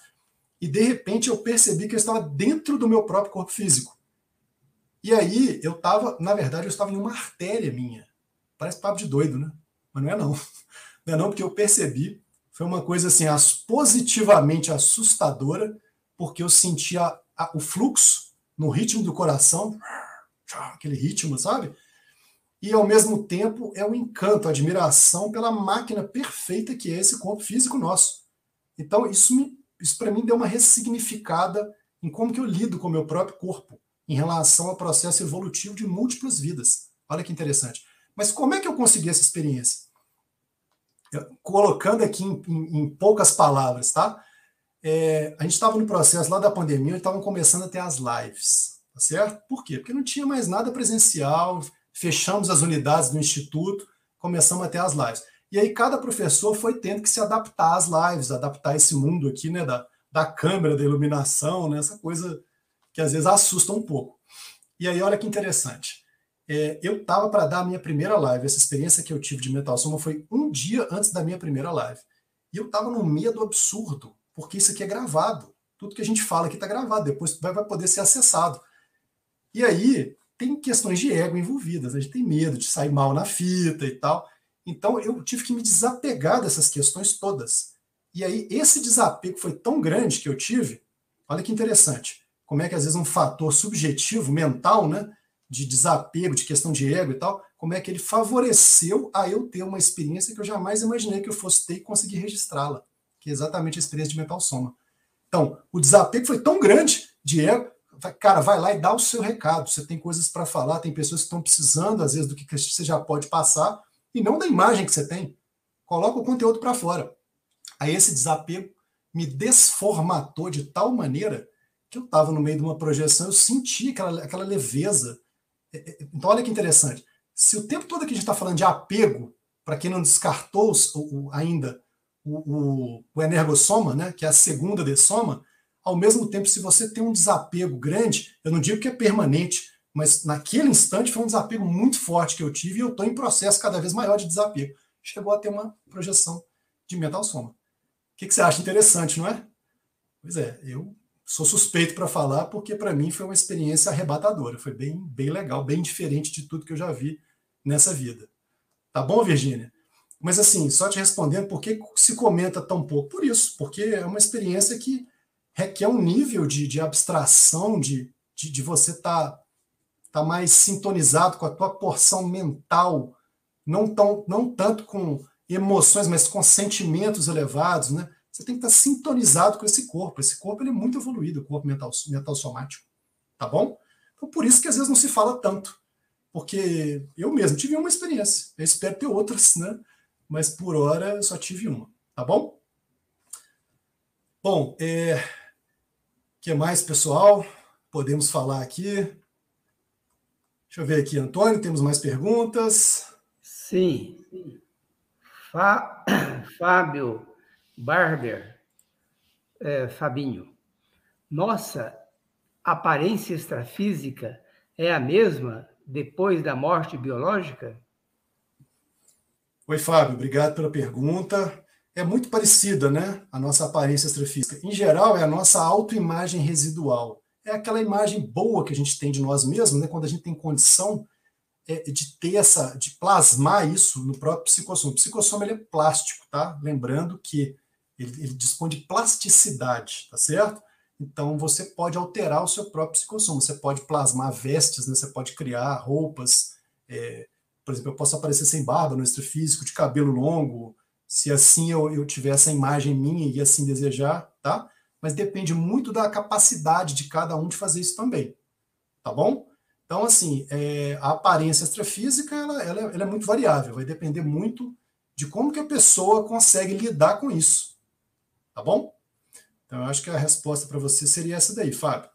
e de repente eu percebi que eu estava dentro do meu próprio corpo físico. E aí eu estava, na verdade, eu estava em uma artéria minha. Parece papo de doido, né? Mas não é não. Não é não, porque eu percebi, foi uma coisa assim, positivamente assustadora, porque eu sentia o fluxo no ritmo do coração, aquele ritmo, sabe? E ao mesmo tempo é o encanto, a admiração pela máquina perfeita que é esse corpo físico nosso. Então isso me isso para mim deu uma ressignificada em como que eu lido com o meu próprio corpo. em relação ao processo evolutivo de múltiplas vidas. Olha que interessante. Mas como é que eu consegui essa experiência? Eu, colocando aqui em, em, em, poucas palavras, tá? É, a gente estava no processo lá da pandemia, estavam começando a ter as lives, tá certo? Por quê? Porque não tinha mais nada presencial, fechamos as unidades do instituto, começamos a ter as lives. E aí cada professor foi tendo que se adaptar às lives, adaptar esse mundo aqui, né, da, da câmera, da iluminação, né, essa coisa que às vezes assusta um pouco. E aí, olha que interessante. É, eu estava para dar a minha primeira live. Essa experiência que eu tive de Metal Soma foi um dia antes da minha primeira live. E eu estava num medo absurdo, porque isso aqui é gravado. Tudo que a gente fala aqui está gravado, depois vai, vai poder ser acessado. E aí, tem questões de ego envolvidas. A gente tem medo de sair mal na fita e tal. Então, eu tive que me desapegar dessas questões todas. E aí, esse desapego foi tão grande que eu tive. Olha que interessante. Como é que, às vezes, um fator subjetivo, mental, né? de desapego, de questão de ego e tal, como é que ele favoreceu a eu ter uma experiência que eu jamais imaginei que eu fosse ter e conseguir registrá-la, que é exatamente a experiência de mental soma. Então, o desapego foi tão grande de ego, cara, vai lá e dá o seu recado. Você tem coisas para falar, tem pessoas que estão precisando, às vezes, do que você já pode passar, e não da imagem que você tem. Coloca o conteúdo para fora. Aí esse desapego me desformatou de tal maneira que eu estava no meio de uma projeção, eu senti aquela, aquela leveza, é, é, então, olha que interessante. Se o tempo todo que a gente está falando de apego, para quem não descartou o, o, ainda o, o, o energossoma, né, que é a segunda de soma, ao mesmo tempo, se você tem um desapego grande, eu não digo que é permanente, mas naquele instante foi um desapego muito forte que eu tive e eu estou em processo cada vez maior de desapego. Chegou a ter uma projeção de mental soma. O que, que você acha interessante, não é? Pois é, eu sou suspeito para falar porque para mim foi uma experiência arrebatadora, foi bem, bem legal, bem diferente de tudo que eu já vi nessa vida. Tá bom, Virgínia? Mas assim, só te respondendo, por que se comenta tão pouco? Por isso, porque é uma experiência que requer um nível de, de abstração, de, de, de você estar tá, tá mais sintonizado com a tua porção mental, não, tão, não tanto com emoções, mas com sentimentos elevados, né? Você tem que estar sintonizado com esse corpo. Esse corpo ele é muito evoluído, o corpo mental, mental somático. Tá bom? Então, por isso que às vezes não se fala tanto. Porque eu mesmo tive uma experiência. Eu espero ter outras, né? Mas por hora eu só tive uma. Tá bom? Bom, é... que mais, pessoal? Podemos falar aqui. Deixa eu ver aqui, Antônio, temos mais perguntas?
Sim. Fá... [COUGHS] Fábio Barber, é, Fabinho, nossa aparência extrafísica é a mesma depois da morte biológica?
Oi, Fábio, obrigado pela pergunta. É muito parecida, né? A nossa aparência extrafísica. Em geral, é a nossa autoimagem residual. É aquela imagem boa que a gente tem de nós mesmos, né? Quando a gente tem condição é, de ter essa, de plasmar isso no próprio psicossoma. O psicossoma ele é plástico, tá? Lembrando que ele, ele dispõe de plasticidade, tá certo? Então você pode alterar o seu próprio psicossomo, você pode plasmar vestes, né? você pode criar roupas. É, por exemplo, eu posso aparecer sem barba no extrafísico, de cabelo longo, se assim eu, eu tiver essa imagem minha e assim desejar, tá? Mas depende muito da capacidade de cada um de fazer isso também, tá bom? Então, assim, é, a aparência extrafísica ela, ela, ela é muito variável, vai depender muito de como que a pessoa consegue lidar com isso. Tá bom? Então, eu acho que a resposta para você seria essa daí, Fábio.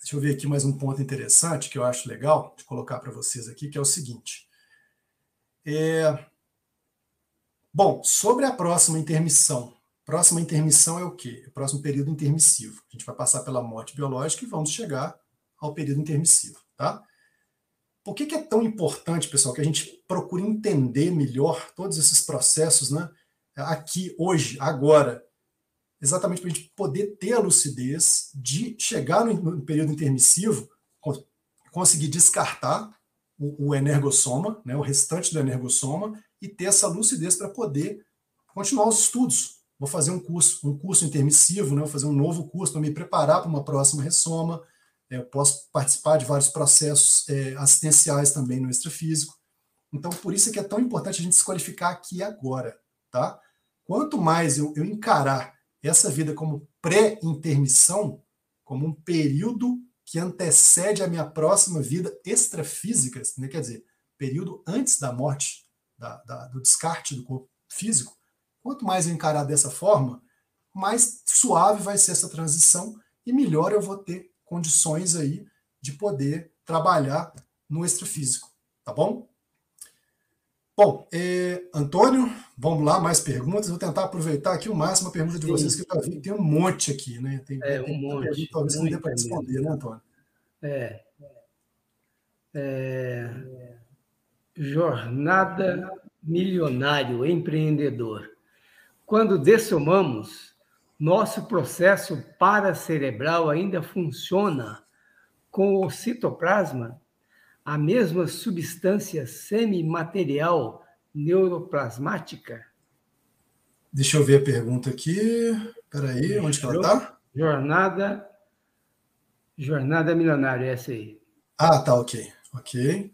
Deixa eu ver aqui mais um ponto interessante que eu acho legal de colocar para vocês aqui, que é o seguinte. É... Bom, sobre a próxima intermissão. Próxima intermissão é o quê? O próximo período intermissivo. A gente vai passar pela morte biológica e vamos chegar ao período intermissivo, tá? Por que, que é tão importante, pessoal, que a gente procure entender melhor todos esses processos, né? aqui, hoje, agora, exatamente para a gente poder ter a lucidez de chegar no período intermissivo, conseguir descartar o, o energossoma, né, o restante do energossoma, e ter essa lucidez para poder continuar os estudos. Vou fazer um curso, um curso intermissivo, né, vou fazer um novo curso para me preparar para uma próxima ressoma. É, posso participar de vários processos é, assistenciais também no extrafísico. Então, por isso é que é tão importante a gente se qualificar aqui agora, tá? Quanto mais eu, eu encarar essa vida como pré-intermissão, como um período que antecede a minha próxima vida extrafísica, né? quer dizer, período antes da morte, da, da, do descarte do corpo físico, quanto mais eu encarar dessa forma, mais suave vai ser essa transição e melhor eu vou ter condições aí de poder trabalhar no extrafísico, tá bom? Bom, é, Antônio, vamos lá, mais perguntas. Vou tentar aproveitar aqui o máximo a pergunta de Sim. vocês, que eu vi, tem um monte aqui, né? Tem,
é, um tem monte. Pergunta,
talvez não dê para responder, né, Antônio?
É. é. Jornada milionário empreendedor. Quando dessomamos, nosso processo paracerebral ainda funciona com o citoplasma a mesma substância semimaterial neuroplasmática?
Deixa eu ver a pergunta aqui. Espera aí, onde ela está?
Jornada Jornada Milionária, essa aí.
Ah, tá, ok. Ok.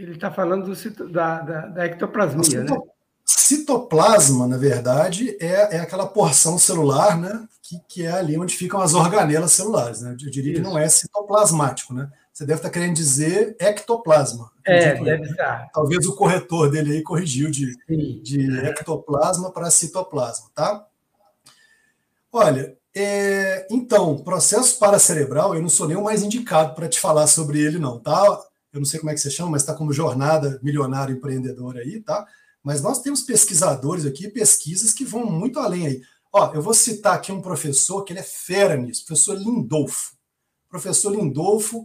Ele está falando do, da, da, da ectoplasmia, né?
Citoplasma, na verdade, é, é aquela porção celular, né? Que, que é ali onde ficam as organelas celulares, né? Eu diria Isso. que não é citoplasmático, né? Você deve estar querendo dizer ectoplasma.
É, deve estar.
Talvez o corretor dele aí corrigiu de, de ectoplasma para citoplasma, tá? Olha, é, então, processo paracerebral, eu não sou nem o mais indicado para te falar sobre ele, não, tá? Eu não sei como é que você chama, mas está como jornada milionário empreendedor aí, tá? Mas nós temos pesquisadores aqui, pesquisas que vão muito além aí. Ó, eu vou citar aqui um professor que ele é fera nisso, professor Lindolfo. Professor Lindolfo,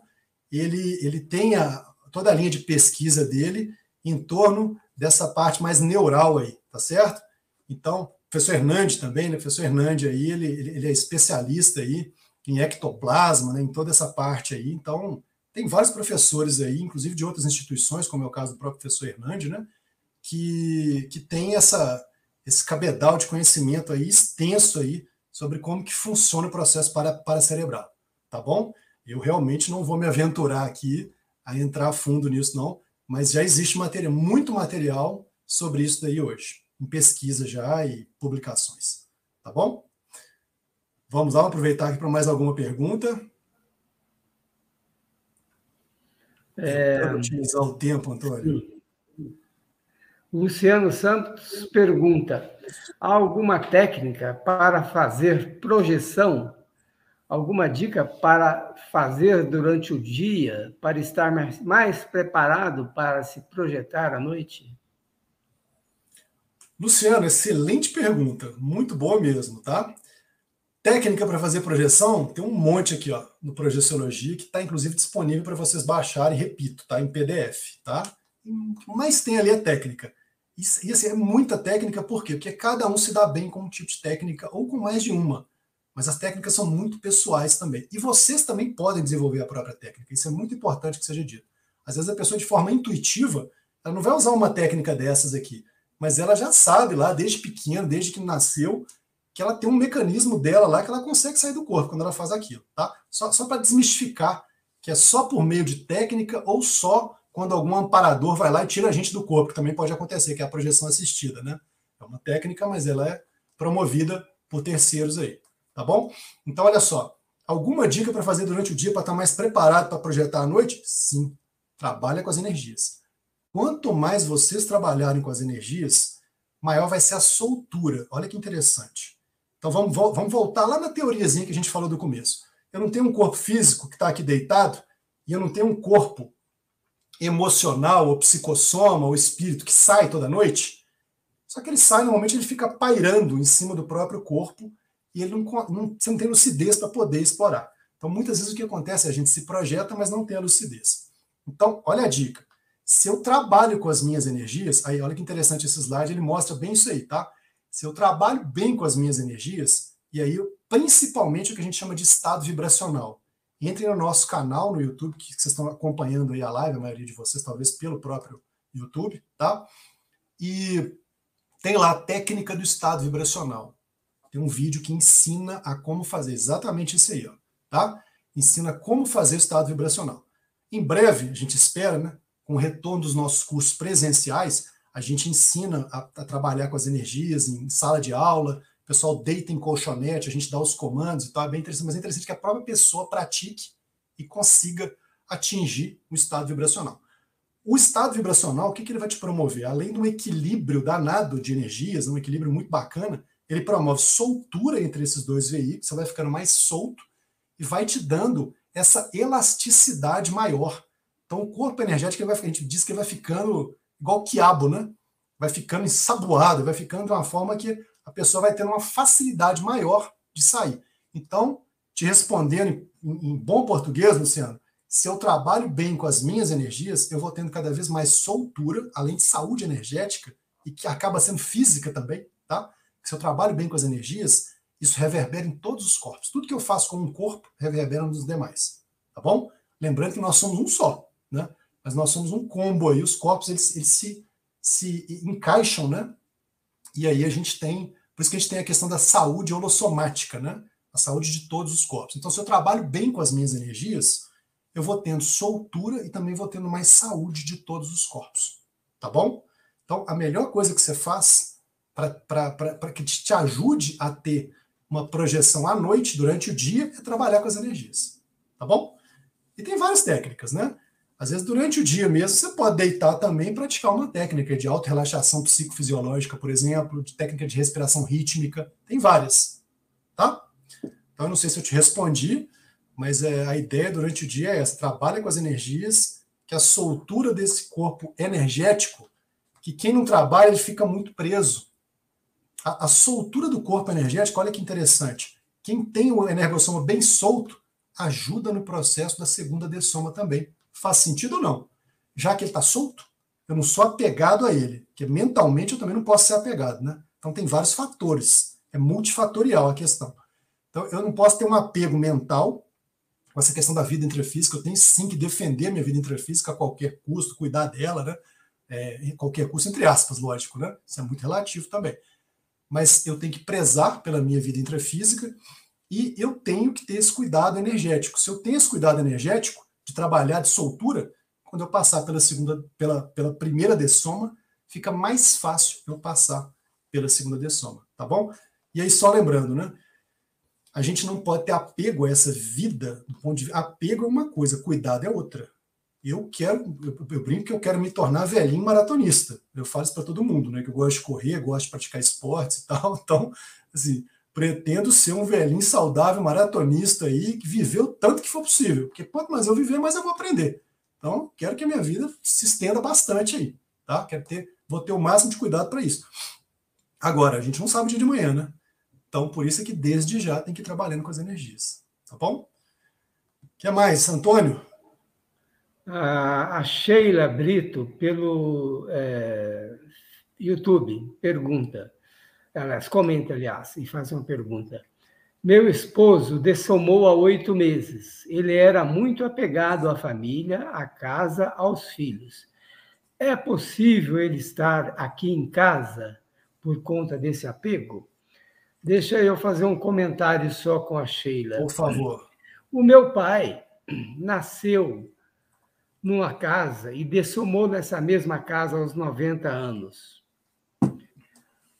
ele, ele tem a, toda a linha de pesquisa dele em torno dessa parte mais neural aí, tá certo? Então, professor Hernandes também, né? Professor Hernandes aí, ele, ele é especialista aí em ectoplasma, né? Em toda essa parte aí. Então, tem vários professores aí, inclusive de outras instituições, como é o caso do próprio professor Hernandes, né? Que, que tem essa, esse cabedal de conhecimento aí extenso aí sobre como que funciona o processo para, para cerebral, tá bom? Eu realmente não vou me aventurar aqui a entrar a fundo nisso, não, mas já existe matéria, muito material sobre isso daí hoje, em pesquisa já e publicações. Tá bom? Vamos lá, aproveitar aqui para mais alguma pergunta. É... Para utilizar o tempo, Antônio.
Luciano Santos pergunta: há alguma técnica para fazer projeção alguma dica para fazer durante o dia para estar mais, mais preparado para se projetar à noite?
Luciano, excelente pergunta, muito boa mesmo, tá? Técnica para fazer projeção, tem um monte aqui, ó, no Projeciologia, que está inclusive disponível para vocês baixarem, repito, tá? Em PDF, tá? Mas tem ali a técnica. E assim, é muita técnica, por quê? Porque cada um se dá bem com um tipo de técnica ou com mais de uma mas as técnicas são muito pessoais também. E vocês também podem desenvolver a própria técnica. Isso é muito importante que seja dito. Às vezes a pessoa, de forma intuitiva, ela não vai usar uma técnica dessas aqui, mas ela já sabe lá, desde pequena, desde que nasceu, que ela tem um mecanismo dela lá que ela consegue sair do corpo quando ela faz aquilo, tá? Só, só para desmistificar que é só por meio de técnica ou só quando algum amparador vai lá e tira a gente do corpo, que também pode acontecer, que é a projeção assistida, né? É uma técnica, mas ela é promovida por terceiros aí. Tá bom? Então, olha só. Alguma dica para fazer durante o dia para estar tá mais preparado para projetar à noite? Sim. Trabalha com as energias. Quanto mais vocês trabalharem com as energias, maior vai ser a soltura. Olha que interessante. Então vamos, vamos voltar lá na teoriazinha que a gente falou do começo. Eu não tenho um corpo físico que está aqui deitado e eu não tenho um corpo emocional, ou psicossoma, ou espírito que sai toda noite. Só que ele sai, normalmente ele fica pairando em cima do próprio corpo e ele não, não, você não tem lucidez para poder explorar. Então, muitas vezes o que acontece é a gente se projeta, mas não tem a lucidez. Então, olha a dica. Se eu trabalho com as minhas energias, aí olha que interessante esse slide, ele mostra bem isso aí, tá? Se eu trabalho bem com as minhas energias, e aí principalmente o que a gente chama de estado vibracional. Entrem no nosso canal no YouTube, que vocês estão acompanhando aí a live, a maioria de vocês, talvez pelo próprio YouTube, tá? E tem lá a técnica do estado vibracional tem um vídeo que ensina a como fazer exatamente isso aí, ó, tá? Ensina como fazer o estado vibracional. Em breve, a gente espera, né, com o retorno dos nossos cursos presenciais, a gente ensina a, a trabalhar com as energias em sala de aula, o pessoal deita em colchonete, a gente dá os comandos e tal, é bem interessante, mas é interessante que a própria pessoa pratique e consiga atingir o estado vibracional. O estado vibracional, o que, que ele vai te promover? Além de um equilíbrio danado de energias, um equilíbrio muito bacana, ele promove soltura entre esses dois veículos, você vai ficando mais solto e vai te dando essa elasticidade maior. Então, o corpo energético, vai, a gente diz que ele vai ficando igual quiabo, né? Vai ficando ensaboado, vai ficando de uma forma que a pessoa vai tendo uma facilidade maior de sair. Então, te respondendo em, em bom português, Luciano, se eu trabalho bem com as minhas energias, eu vou tendo cada vez mais soltura, além de saúde energética, e que acaba sendo física também, tá? Se eu trabalho bem com as energias, isso reverbera em todos os corpos. Tudo que eu faço com um corpo reverbera nos demais, tá bom? Lembrando que nós somos um só, né? Mas nós somos um combo aí, os corpos eles, eles se, se encaixam, né? E aí a gente tem, por isso que a gente tem a questão da saúde holossomática, né? A saúde de todos os corpos. Então, se eu trabalho bem com as minhas energias, eu vou tendo soltura e também vou tendo mais saúde de todos os corpos, tá bom? Então, a melhor coisa que você faz para que te ajude a ter uma projeção à noite, durante o dia, é trabalhar com as energias. Tá bom? E tem várias técnicas, né? Às vezes, durante o dia mesmo, você pode deitar também e praticar uma técnica de auto-relaxação psicofisiológica, por exemplo, de técnica de respiração rítmica. Tem várias. Tá? Então, eu não sei se eu te respondi, mas é, a ideia durante o dia é essa: trabalha com as energias, que a soltura desse corpo energético, que quem não trabalha, ele fica muito preso a, a soltura do corpo energético, olha que interessante. Quem tem o energossoma bem solto ajuda no processo da segunda dessoma também. Faz sentido ou não? Já que ele está solto, eu não sou apegado a ele, porque mentalmente eu também não posso ser apegado, né? Então tem vários fatores, é multifatorial a questão. Então eu não posso ter um apego mental com essa questão da vida intrafísica, eu tenho sim que defender minha vida intrafísica a qualquer custo, cuidar dela, né? É, qualquer custo, entre aspas, lógico, né? Isso é muito relativo também mas eu tenho que prezar pela minha vida intrafísica e eu tenho que ter esse cuidado energético. Se eu tenho esse cuidado energético de trabalhar de soltura, quando eu passar pela segunda, pela, pela primeira dessoma, fica mais fácil eu passar pela segunda dessoma, tá bom? E aí só lembrando, né? A gente não pode ter apego a essa vida do ponto de apego é uma coisa, cuidado é outra eu quero, eu, eu, brinco que eu quero me tornar velhinho maratonista. Eu falo isso para todo mundo, né? Que eu gosto de correr, gosto de praticar esportes e tal. [LAUGHS] Então, assim, pretendo ser um velhinho saudável maratonista aí, que viveu tanto que for possível. Porque quanto mais eu viver, mais eu vou aprender. Então, quero que a minha vida se estenda bastante aí, tá? Quero ter, vou ter o máximo de cuidado para isso. Agora, a gente não sabe o dia de manhã, né? Então, por isso é que desde já tem que ir trabalhando com as energias, tá bom? O que mais, Antônio?
A, Sheila Brito, pelo é, YouTube, pergunta. Aliás, comenta, aliás, e faz uma pergunta. Meu esposo dessomou há oito meses. Ele era muito apegado à família, à casa, aos filhos. É possível ele estar aqui em casa por conta desse apego? Deixa eu fazer um comentário só com a Sheila.
Por favor.
O meu pai nasceu numa casa e dessomou nessa mesma casa aos 90 anos.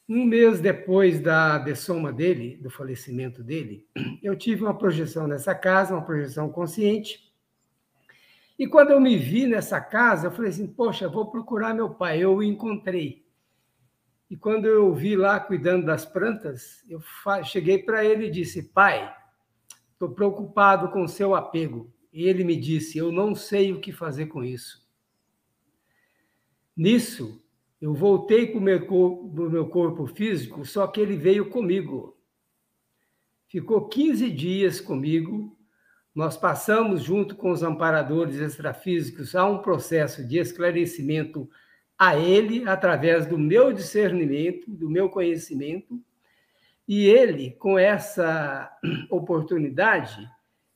Um mês depois da dessoma dele, do falecimento dele, eu tive uma projeção nessa casa, uma projeção consciente. E quando eu me vi nessa casa, eu falei assim: Poxa, vou procurar meu pai. Eu o encontrei. E quando eu o vi lá cuidando das plantas, eu cheguei para ele e disse: Pai, estou preocupado com o seu apego. E ele me disse: Eu não sei o que fazer com isso. Nisso, eu voltei para o meu, meu corpo físico, só que ele veio comigo. Ficou 15 dias comigo. Nós passamos, junto com os amparadores extrafísicos, a um processo de esclarecimento a ele, através do meu discernimento, do meu conhecimento. E ele, com essa [CLEARS THROAT] oportunidade,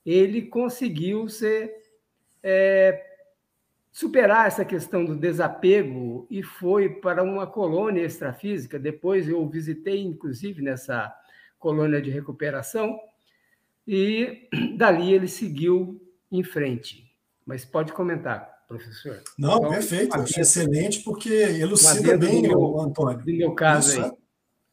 ele conseguiu ser, é, superar essa questão do desapego e foi para uma colônia extrafísica. Depois eu visitei, inclusive, nessa colônia de recuperação, e dali ele seguiu em frente. Mas pode comentar, professor.
Não, então, perfeito, achei excelente, porque elucida bem, meu, o Antônio.
No meu caso isso, aí.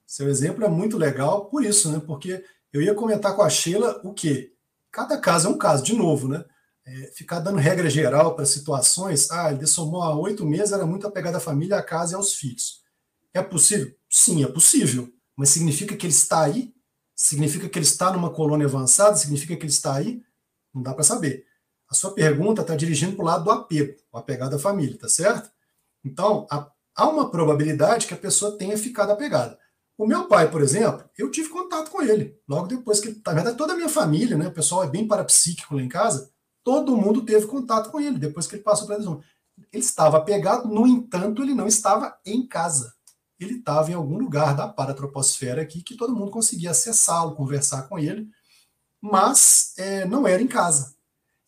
Seu exemplo é muito legal por isso, né? Porque eu ia comentar com a Sheila o quê? cada caso é um caso, de novo, né? É, ficar dando regra geral para situações, ah, ele dessomou há oito meses, era muito apegado à família, à casa e aos filhos. É possível? Sim, é possível. Mas significa que ele está aí? Significa que ele está numa colônia avançada? Significa que ele está aí? Não dá para saber. A sua pergunta está dirigindo para o lado do apego, o apegado à família, tá certo? Então, há uma probabilidade que a pessoa tenha ficado apegada. O meu pai, por exemplo, eu tive contato com ele logo depois que, na verdade, toda a minha família, né, o pessoal é bem parapsíquico lá em casa, todo mundo teve contato com ele depois que ele passou pela lesão. Ele estava apegado, no entanto, ele não estava em casa. Ele estava em algum lugar da paratroposfera aqui que todo mundo conseguia acessá-lo, conversar com ele, mas é, não era em casa.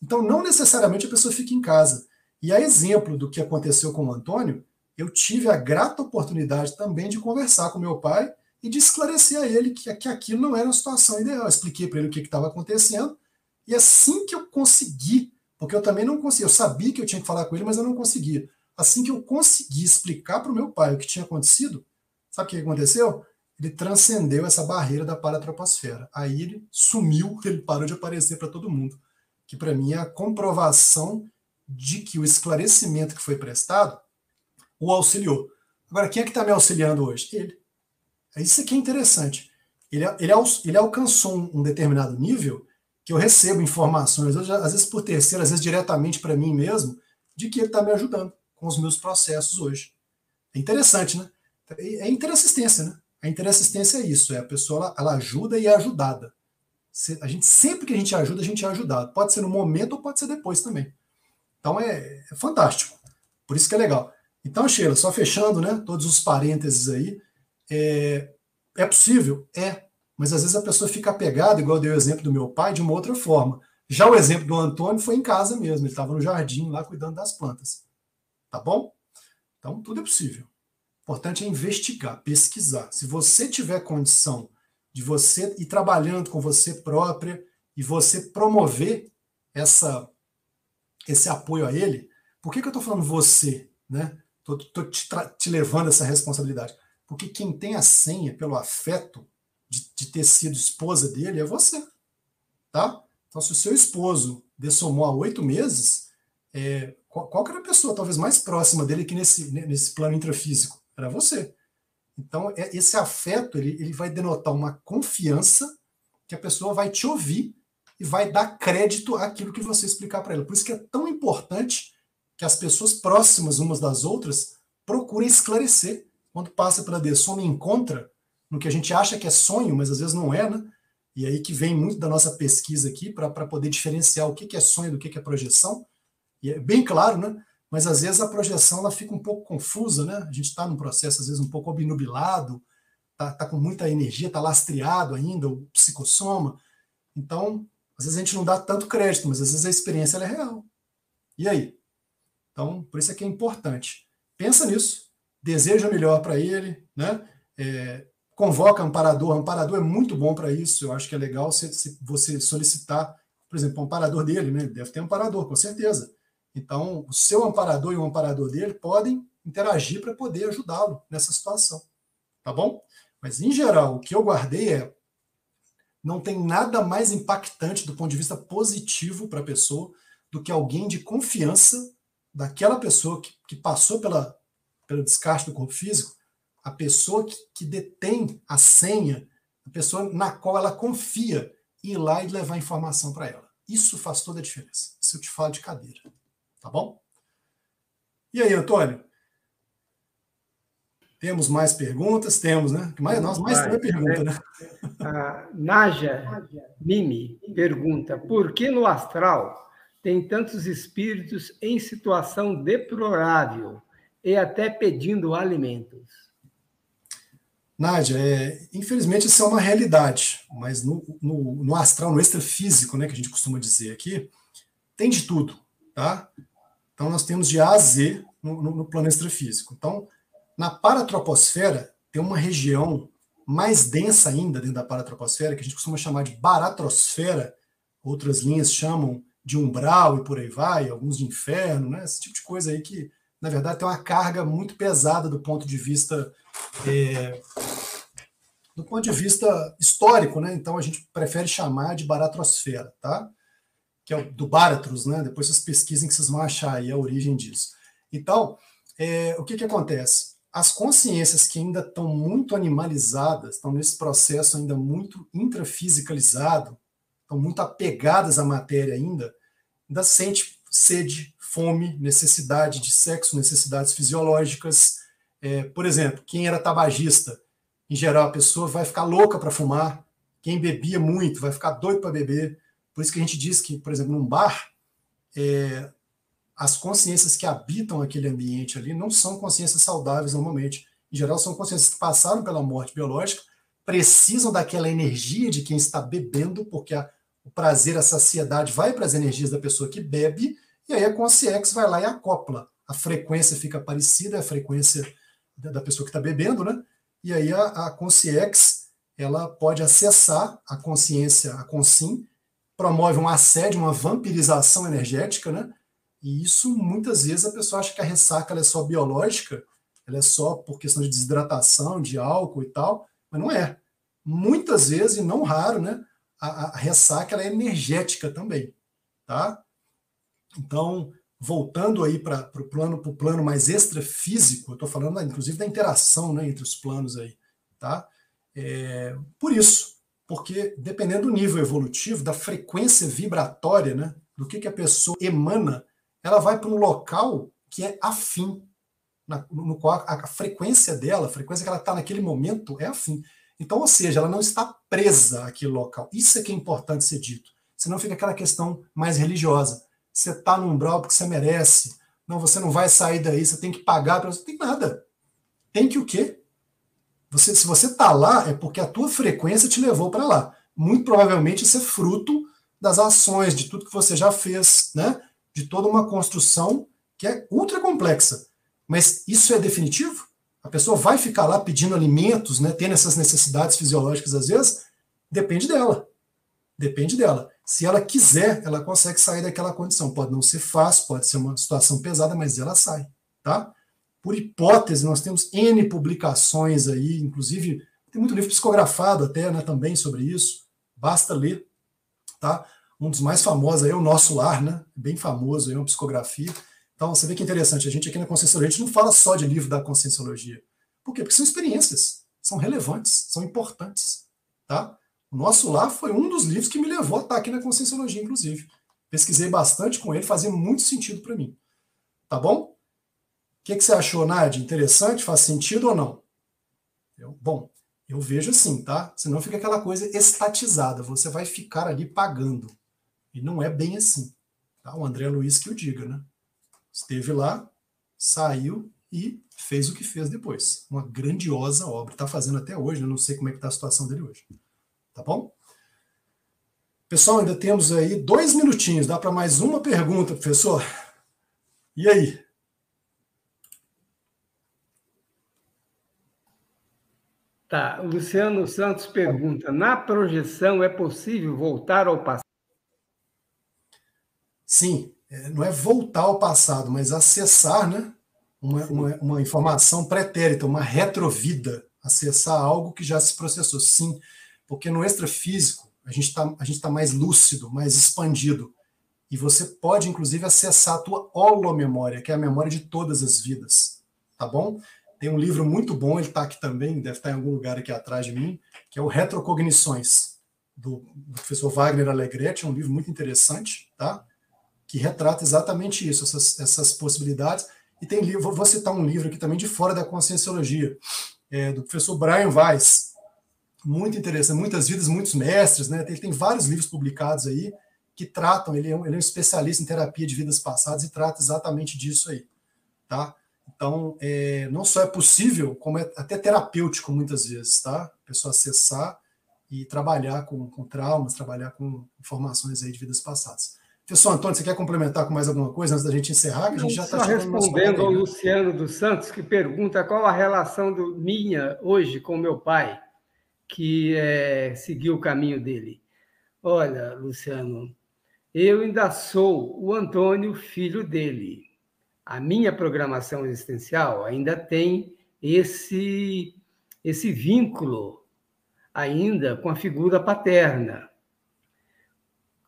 Então, não necessariamente a pessoa fica em casa. E a exemplo do que aconteceu com o Antônio, eu tive a grata oportunidade também de conversar com meu pai e de esclarecer a ele que, que aquilo não era uma situação ideal. Eu expliquei para ele o que estava acontecendo, e assim que eu consegui, porque eu também não conseguia, eu sabia que eu tinha que falar com ele, mas eu não conseguia. Assim que eu consegui explicar para o meu pai o que tinha acontecido, sabe o que aconteceu? Ele transcendeu essa barreira da paratroposfera. Aí ele sumiu, [LAUGHS] ele parou de aparecer para todo mundo. Que para mim é a comprovação de que o esclarecimento que foi prestado o auxiliou. Agora, quem é que está me auxiliando hoje? Ele. Isso aqui é interessante. Ele, ele, ele alcançou um, determinado nível que eu recebo informações, às vezes por terceiro, às vezes diretamente para mim mesmo, de que ele está me ajudando com os meus processos hoje. É interessante, né? É interassistência, né? A interassistência é isso, é a pessoa ela ajuda e é ajudada. A gente sempre que a gente ajuda, a gente é ajudado. Pode ser no momento ou pode ser depois também. Então é, é fantástico. Por isso que é legal. Então, Sheila, só fechando, né? Todos os parênteses aí. É, é possível? É. Mas às vezes a pessoa fica apegada, igual eu dei o exemplo do meu pai, de uma outra forma. Já o exemplo do Antônio foi em casa mesmo, ele estava no jardim lá cuidando das plantas. Tá bom? Então, tudo é possível. O importante é investigar, pesquisar. Se você tiver condição de você ir trabalhando com você própria e você promover essa, esse apoio a ele, por que, que eu estou falando você? Né? Te, te, levando essa responsabilidade. Porque quem tem a senha pelo afeto de, de, ter sido esposa dele é você. Tá? Então, se o seu esposo dessomou há oito meses, é, qual, qual era a pessoa talvez mais próxima dele que nesse, nesse plano intrafísico? Era você. Então, é, esse afeto ele, ele vai denotar uma confiança que a pessoa vai te ouvir e vai dar crédito àquilo que você explicar para ela. Por isso que é tão importante que as pessoas próximas umas das outras procurem esclarecer. Quando passa pela dessoma e encontra no que a gente acha que é sonho, mas às vezes não é, né? E aí que vem muito da nossa pesquisa aqui para poder diferenciar o que, que é sonho do que, que é projeção. E é bem claro, né? Mas às vezes a projeção ela fica um pouco confusa, né? A gente está num processo, às vezes, um pouco obnubilado, tá, tá com muita energia, está lastreado ainda, o psicossoma. Então, às vezes a gente não dá tanto crédito, mas às vezes a experiência é real. E aí? Então, por isso é que é importante. Pensa nisso, deseja o melhor para ele, né? É, convoca amparador, amparador é muito bom para isso. Eu acho que é legal se você solicitar, por exemplo, o amparador dele, né? Deve ter amparador, com certeza. Então, o seu amparador e o amparador dele podem interagir para poder ajudá-lo nessa situação. Tá bom? Mas, em geral, o que eu guardei é não tem nada mais impactante do ponto de vista positivo para a pessoa do que alguém de confiança daquela pessoa que, que passou pela, pelo descarte do corpo físico, a pessoa que, que detém a senha, a pessoa na qual ela confia, ir lá e levar informação para ela. Isso faz toda a diferença. Isso eu te falo de cadeira. Tá bom? E aí, Antônio? Temos mais perguntas? Temos, né? Mais, nós mais tem pergunta, né?
A [LAUGHS] Naja Mimi pergunta: por que no astral tem tantos espíritos em situação deplorável e até pedindo alimentos?
Nádia, é, infelizmente isso é uma realidade, mas no, no, no, astral, no extrafísico, né, que a gente costuma dizer aqui, tem de tudo, tá? Então nós temos de A a Z no, no, no plano extrafísico. Então, na paratroposfera, tem uma região mais densa ainda dentro da paratroposfera, que a gente costuma chamar de baratrosfera, outras linhas chamam de umbral e por aí vai, alguns de inferno, né? esse tipo de coisa aí que, na verdade, tem uma carga muito pesada do ponto de vista é, do ponto de vista histórico, né? Então a gente prefere chamar de baratrosfera, tá? que é do Baratrus, né? Depois vocês pesquisem que vocês vão achar aí a origem disso. Então, é, o que, que acontece? As consciências que ainda estão muito animalizadas, estão nesse processo ainda muito intrafisicalizado, estão muito apegadas à matéria ainda, ainda sente sede, fome, necessidade de sexo, necessidades fisiológicas. É, por exemplo, quem era tabagista, em geral, a pessoa vai ficar louca para fumar. Quem bebia muito vai ficar doido para beber. Por isso que a gente diz que, por exemplo, num bar, é, as consciências que habitam aquele ambiente ali não são consciências saudáveis normalmente. Em geral, são consciências que passaram pela morte biológica, precisam daquela energia de quem está bebendo, porque a, o prazer, a saciedade vai para as energias da pessoa que bebe, e aí a consciência vai lá e acopla. A frequência fica parecida, a frequência da, pessoa que está bebendo, né? E aí a, a consciência ela pode acessar a consciência, a consim, promove um assédio, uma vampirização energética, né? E isso muitas vezes a pessoa acha que a ressaca é só biológica, ela é só por questão de desidratação, de álcool e tal, mas não é. Muitas vezes, e não raro, né? A, a ressaca é energética também, tá? Então, voltando aí para o plano, plano mais extrafísico, eu estou falando inclusive da interação né, entre os planos aí, tá? É, por isso, porque dependendo do nível evolutivo, da frequência vibratória, né, do que, que a pessoa emana, ela vai para um local que é afim, na, no qual a, a, frequência dela, a frequência que ela está naquele momento é afim. Então, ou seja, ela não está presa àquele local. Isso é que é importante ser dito. Senão fica aquela questão mais religiosa. Você está no umbral porque você merece. Não, você não vai sair daí, você tem que pagar para você. Tem nada. Tem que o quê? Você, se você está lá, é porque a tua frequência te levou para lá. Muito provavelmente isso é fruto das ações, de tudo que você já fez, né? de toda uma construção que é ultra complexa. Mas isso é definitivo? A pessoa vai ficar lá pedindo alimentos, né, tendo essas necessidades fisiológicas às vezes? Depende dela. Depende dela. Se ela quiser, ela consegue sair daquela condição. Pode não ser fácil, pode ser uma situação pesada, mas ela sai, tá? Por hipótese, nós temos N publicações aí, inclusive tem muito livro psicografado até, né, também sobre isso. Basta ler, tá? Um dos mais famosos aí é o Nosso Lar, né? Bem famoso aí, uma psicografia. Então, você vê que interessante, a gente aqui na Conscienciologia, a gente não fala só de livro da Conscienciologia. Por quê? Porque são experiências, são relevantes, são importantes, tá? O Nosso Lar foi um dos livros que me levou a estar aqui na Conscienciologia, inclusive. Pesquisei bastante com ele, fazia muito sentido para mim. Tá bom? O que, que você achou, Nádia? Interessante? Faz sentido ou não? Eu, bom, eu vejo assim, tá? Senão fica aquela coisa estatizada. Você vai ficar ali pagando. E não é bem assim. Tá? O André Luiz que o diga, né? Esteve lá, saiu e fez o que fez depois. Uma grandiosa obra. Está fazendo até hoje, né? não sei como é que está a situação dele hoje. Tá bom? Pessoal, ainda temos aí dois minutinhos. Dá para mais uma pergunta, professor? E aí?
Tá, o Luciano Santos pergunta: na projeção é possível voltar ao passado?
Sim, é, não é voltar ao passado, mas acessar né, uma, uma, uma informação pretérita, uma retrovida, acessar algo que já se processou. Sim, porque no extrafísico a gente está tá mais lúcido, mais expandido. E você pode, inclusive, acessar a tua holomemória, que é a memória de todas as vidas. Tá bom? Tem um livro muito bom, ele está aqui também, deve estar em algum lugar aqui atrás de mim, que é o Retrocognições, do, do professor Wagner Alegretti, é um livro muito interessante, tá? que retrata exatamente isso, essas, essas possibilidades. E tem livro, vou citar um livro aqui também de fora da conscienciologia, é, do professor Brian Weiss, muito interessante, muitas vidas, muitos mestres, né? Ele tem vários livros publicados aí que tratam, ele é um, ele é um especialista em terapia de vidas passadas e trata exatamente disso aí, tá? Então, é, não só é possível, como é até terapêutico muitas vezes, tá? A pessoa acessar e trabalhar com, com traumas, trabalhar com informações aí de vidas passadas. Professor Antônio, você quer complementar com mais alguma coisa antes da gente encerrar? A gente já está
respondendo ao Luciano dos Santos, que pergunta qual a relação do, minha hoje com meu pai, que é, seguiu o caminho dele. Olha, Luciano, eu ainda sou o Antônio, filho dele a minha programação existencial ainda tem esse esse vínculo ainda com a figura paterna.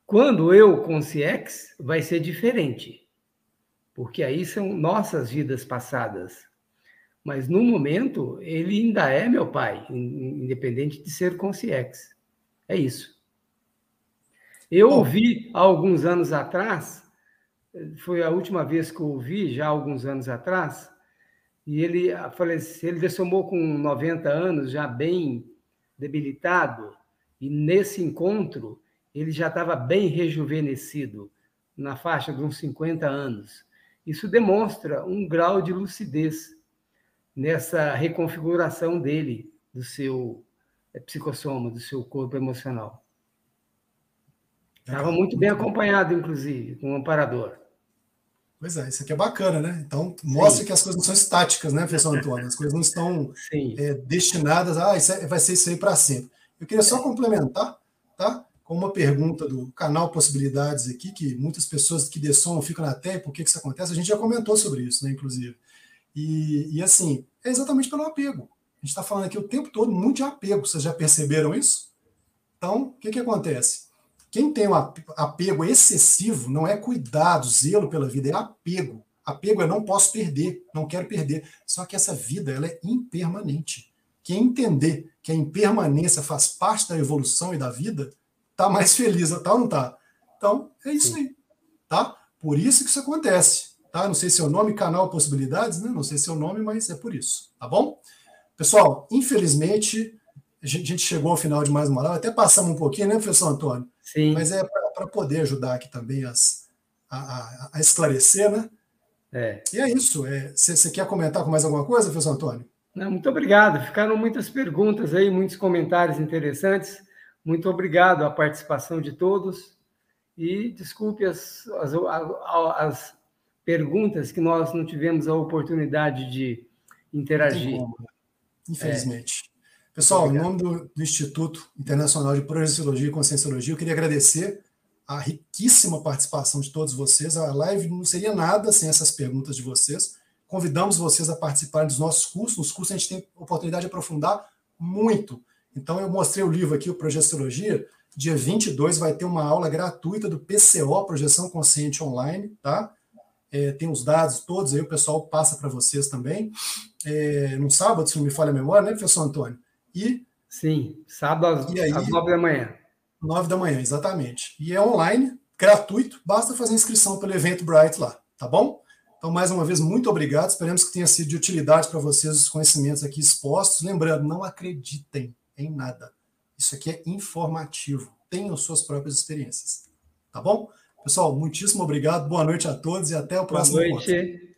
Quando eu consciex, vai ser diferente, porque aí são nossas vidas passadas. Mas no momento, ele ainda é meu pai, independente de ser consciex. É isso. Eu ouvi há alguns anos atrás, foi a última vez que eu ouvi, já há alguns anos atrás, e ele faleceu, ele dessomou com 90 anos, já bem debilitado, e nesse encontro ele já estava bem rejuvenescido, na faixa de uns 50 anos. Isso demonstra um grau de lucidez nessa reconfiguração dele, do seu é, psicossoma, do seu corpo emocional. Estava muito bem acompanhado, inclusive, com um amparador.
Pois é, isso aqui é bacana, né? Então, mostra Sim. que as coisas não são estáticas, né, professor [LAUGHS] Antônio? As coisas não estão é, destinadas a, ah, isso é, vai ser isso aí para sempre. Eu queria só complementar, tá? Com uma pergunta do canal Possibilidades aqui, que muitas pessoas que dessomam ficam na terra, por que, que isso acontece? A gente já comentou sobre isso, né, inclusive. E, e assim, é exatamente pelo apego. A gente está falando aqui o tempo todo muito de apego, vocês já perceberam isso? Então, o que, que acontece? Quem tem um apego excessivo não é cuidado, zelo pela vida, é apego. Apego é não posso perder, não quero perder. Só que essa vida ela é impermanente. Quem entender que a impermanência faz parte da evolução e da vida, tá mais feliz, tá ou não tá? Então, é isso aí, tá? Por isso que isso acontece, tá? Não sei se é o nome, canal Possibilidades, né? Não sei se é o nome, mas é por isso, tá bom? Pessoal, infelizmente, a gente chegou ao final de mais uma live, até passamos um pouquinho, né, professor Antônio?
Sim.
Mas é para poder ajudar aqui também as, a, a, a esclarecer, né?
É.
E é isso. Você é, quer comentar com mais alguma coisa, professor Antônio?
Não, muito obrigado. Ficaram muitas perguntas aí, muitos comentários interessantes. Muito obrigado à participação de todos. E desculpe as, as, as perguntas que nós não tivemos a oportunidade de interagir.
Né? Infelizmente. Pessoal, em nome do, do, Instituto Internacional de Projeciologia e Conscienciologia, eu queria agradecer a riquíssima participação de todos vocês. A live não seria nada sem essas perguntas de vocês. Convidamos vocês a participarem dos nossos cursos. Nos cursos a gente tem oportunidade de aprofundar muito. Então, eu mostrei o livro aqui, o Projeciologia. Dia 22 vai ter uma aula gratuita do PCO, Projeção Consciente Online, tá? É, tem os dados todos aí, o pessoal passa para vocês também. É, no sábado, se não me falha a memória, né, professor Antônio?
E Sim, sábado às, aí, às 9 da manhã.
9 da manhã, exatamente. E é online, gratuito, basta fazer inscrição pelo evento Bright lá, tá bom? Então, mais uma vez, muito obrigado. Esperamos que tenha sido de utilidade para vocês os conhecimentos aqui expostos. Lembrando, não acreditem em nada. Isso aqui é informativo. Tenham suas próprias experiências. Tá bom? Pessoal, muitíssimo obrigado. Boa noite a todos e até o próximo
Boa noite. Encontro.